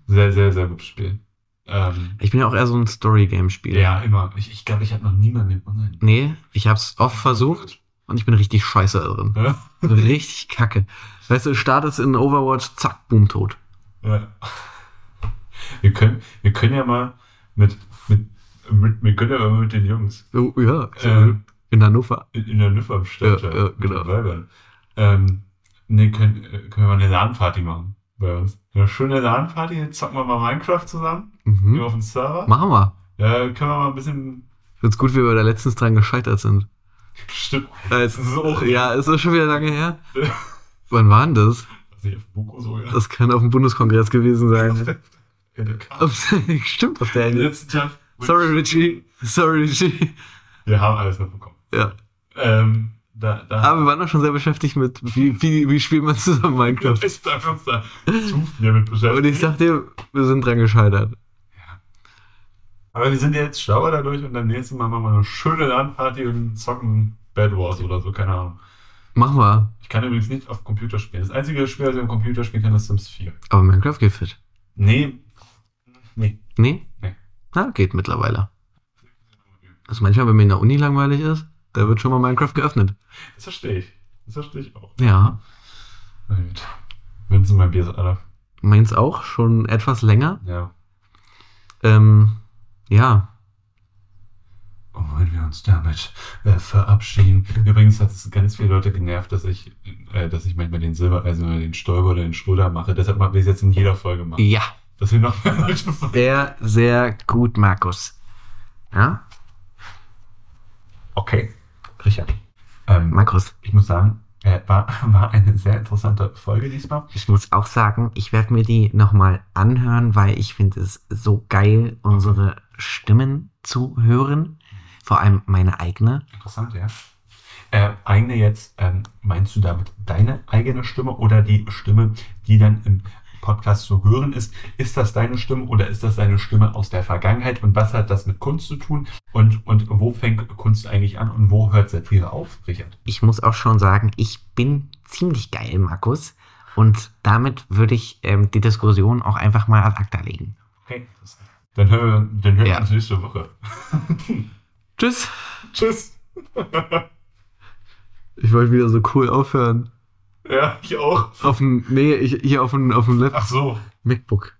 sehr, sehr, sehr gutes Spiel. Ähm, Ich bin ja auch eher so ein Story-Game-Spieler. ja, immer. Ich, ich glaube, ich habe noch niemand mit online. Nee, ich hab's oft versucht und ich bin richtig scheiße drin. Ja. Richtig kacke. Weißt du, startest in Overwatch, zack, boom, tot. Ja. Wir können, wir können ja mal mit, mit, mit wir können ja mal mit den Jungs Oh, ja, ähm, in Hannover. in, in Nüffe am Start, Ja, ja, genau. Ähm, nee, können, äh, können wir mal eine LAN-Party machen bei uns. Eine schöne LAN-Party, jetzt zocken wir mal Minecraft zusammen, gehen wir Mhm. auf den Server. Machen wir. Ja, können wir mal ein bisschen, Find's gut, wie wir da letztens dran gescheitert sind. stimmt, Das ist auch- ja, ist das schon wieder lange her? Wann war denn das? ich. Das kann auf dem Bundeskongress gewesen sein. Der Stimmt, auf der Tag. Sorry, Richie. Sorry, Richie. Wir haben alles mitbekommen. Ja. Ähm, da, da Aber wir waren doch schon sehr beschäftigt mit, wie, wie, wie spielt man zusammen Minecraft. ist da uns da zu viel mit beschäftigt. Und ich sag dir, wir sind dran gescheitert. Aber wir sind ja jetzt schlauer dadurch und dann nächstes Mal machen wir eine schöne LAN-Party und zocken Bad Wars oder so, keine Ahnung. Machen wir. Ich kann übrigens nicht auf Computer spielen. Das einzige Spiel, das ich am Computer spielen kann, ist Sims 4. Aber Minecraft geht fit. Nee. Nee. Nee? Nee. Na, geht mittlerweile. Also manchmal, wenn mir in der Uni langweilig ist, da wird schon mal Minecraft geöffnet. Das verstehe ich. Das verstehe ich auch. Ja. Na gut. Wenn es mein Bier ist, Alter. Meins auch, schon etwas länger. Ja. Ähm, ja. Und wollen wir uns damit äh, verabschieden. Übrigens hat es ganz viele Leute genervt, dass ich, äh, dass ich manchmal den Silbereisen oder den Stäuber oder den Schröder mache. Deshalb machen wir es jetzt in jeder Folge machen. Ja. Dass wir noch mehr Leute fragen. Sehr, sehr gut, Markus. Ja? Okay. Richard. Ähm, Markus, ich muss sagen, äh, war, war eine sehr interessante Folge diesmal. ich muss auch sagen, ich werde mir die nochmal anhören, weil ich finde es so geil, unsere Stimmen zu hören. Vor allem meine eigene. Interessant, ja. Äh, eigene jetzt, ähm, meinst du damit deine eigene Stimme oder die Stimme, die dann im Podcast zu hören ist? Ist das deine Stimme oder ist das deine Stimme aus der Vergangenheit? Und was hat das mit Kunst zu tun? Und, und wo fängt Kunst eigentlich an und wo hört Satire auf, Richard? Ich muss auch schon sagen, ich bin ziemlich geil, Markus. Und damit würde ich ähm, die Diskussion auch einfach mal ad acta legen. Okay. Dann hören wir, dann hören wir Ja. uns nächste Woche. Tschüss. Tschüss. Ich wollte wieder so cool aufhören. Ja, ich auch. Auf dem, nee, ich, hier auf dem, auf dem Lap Ach so. MacBook.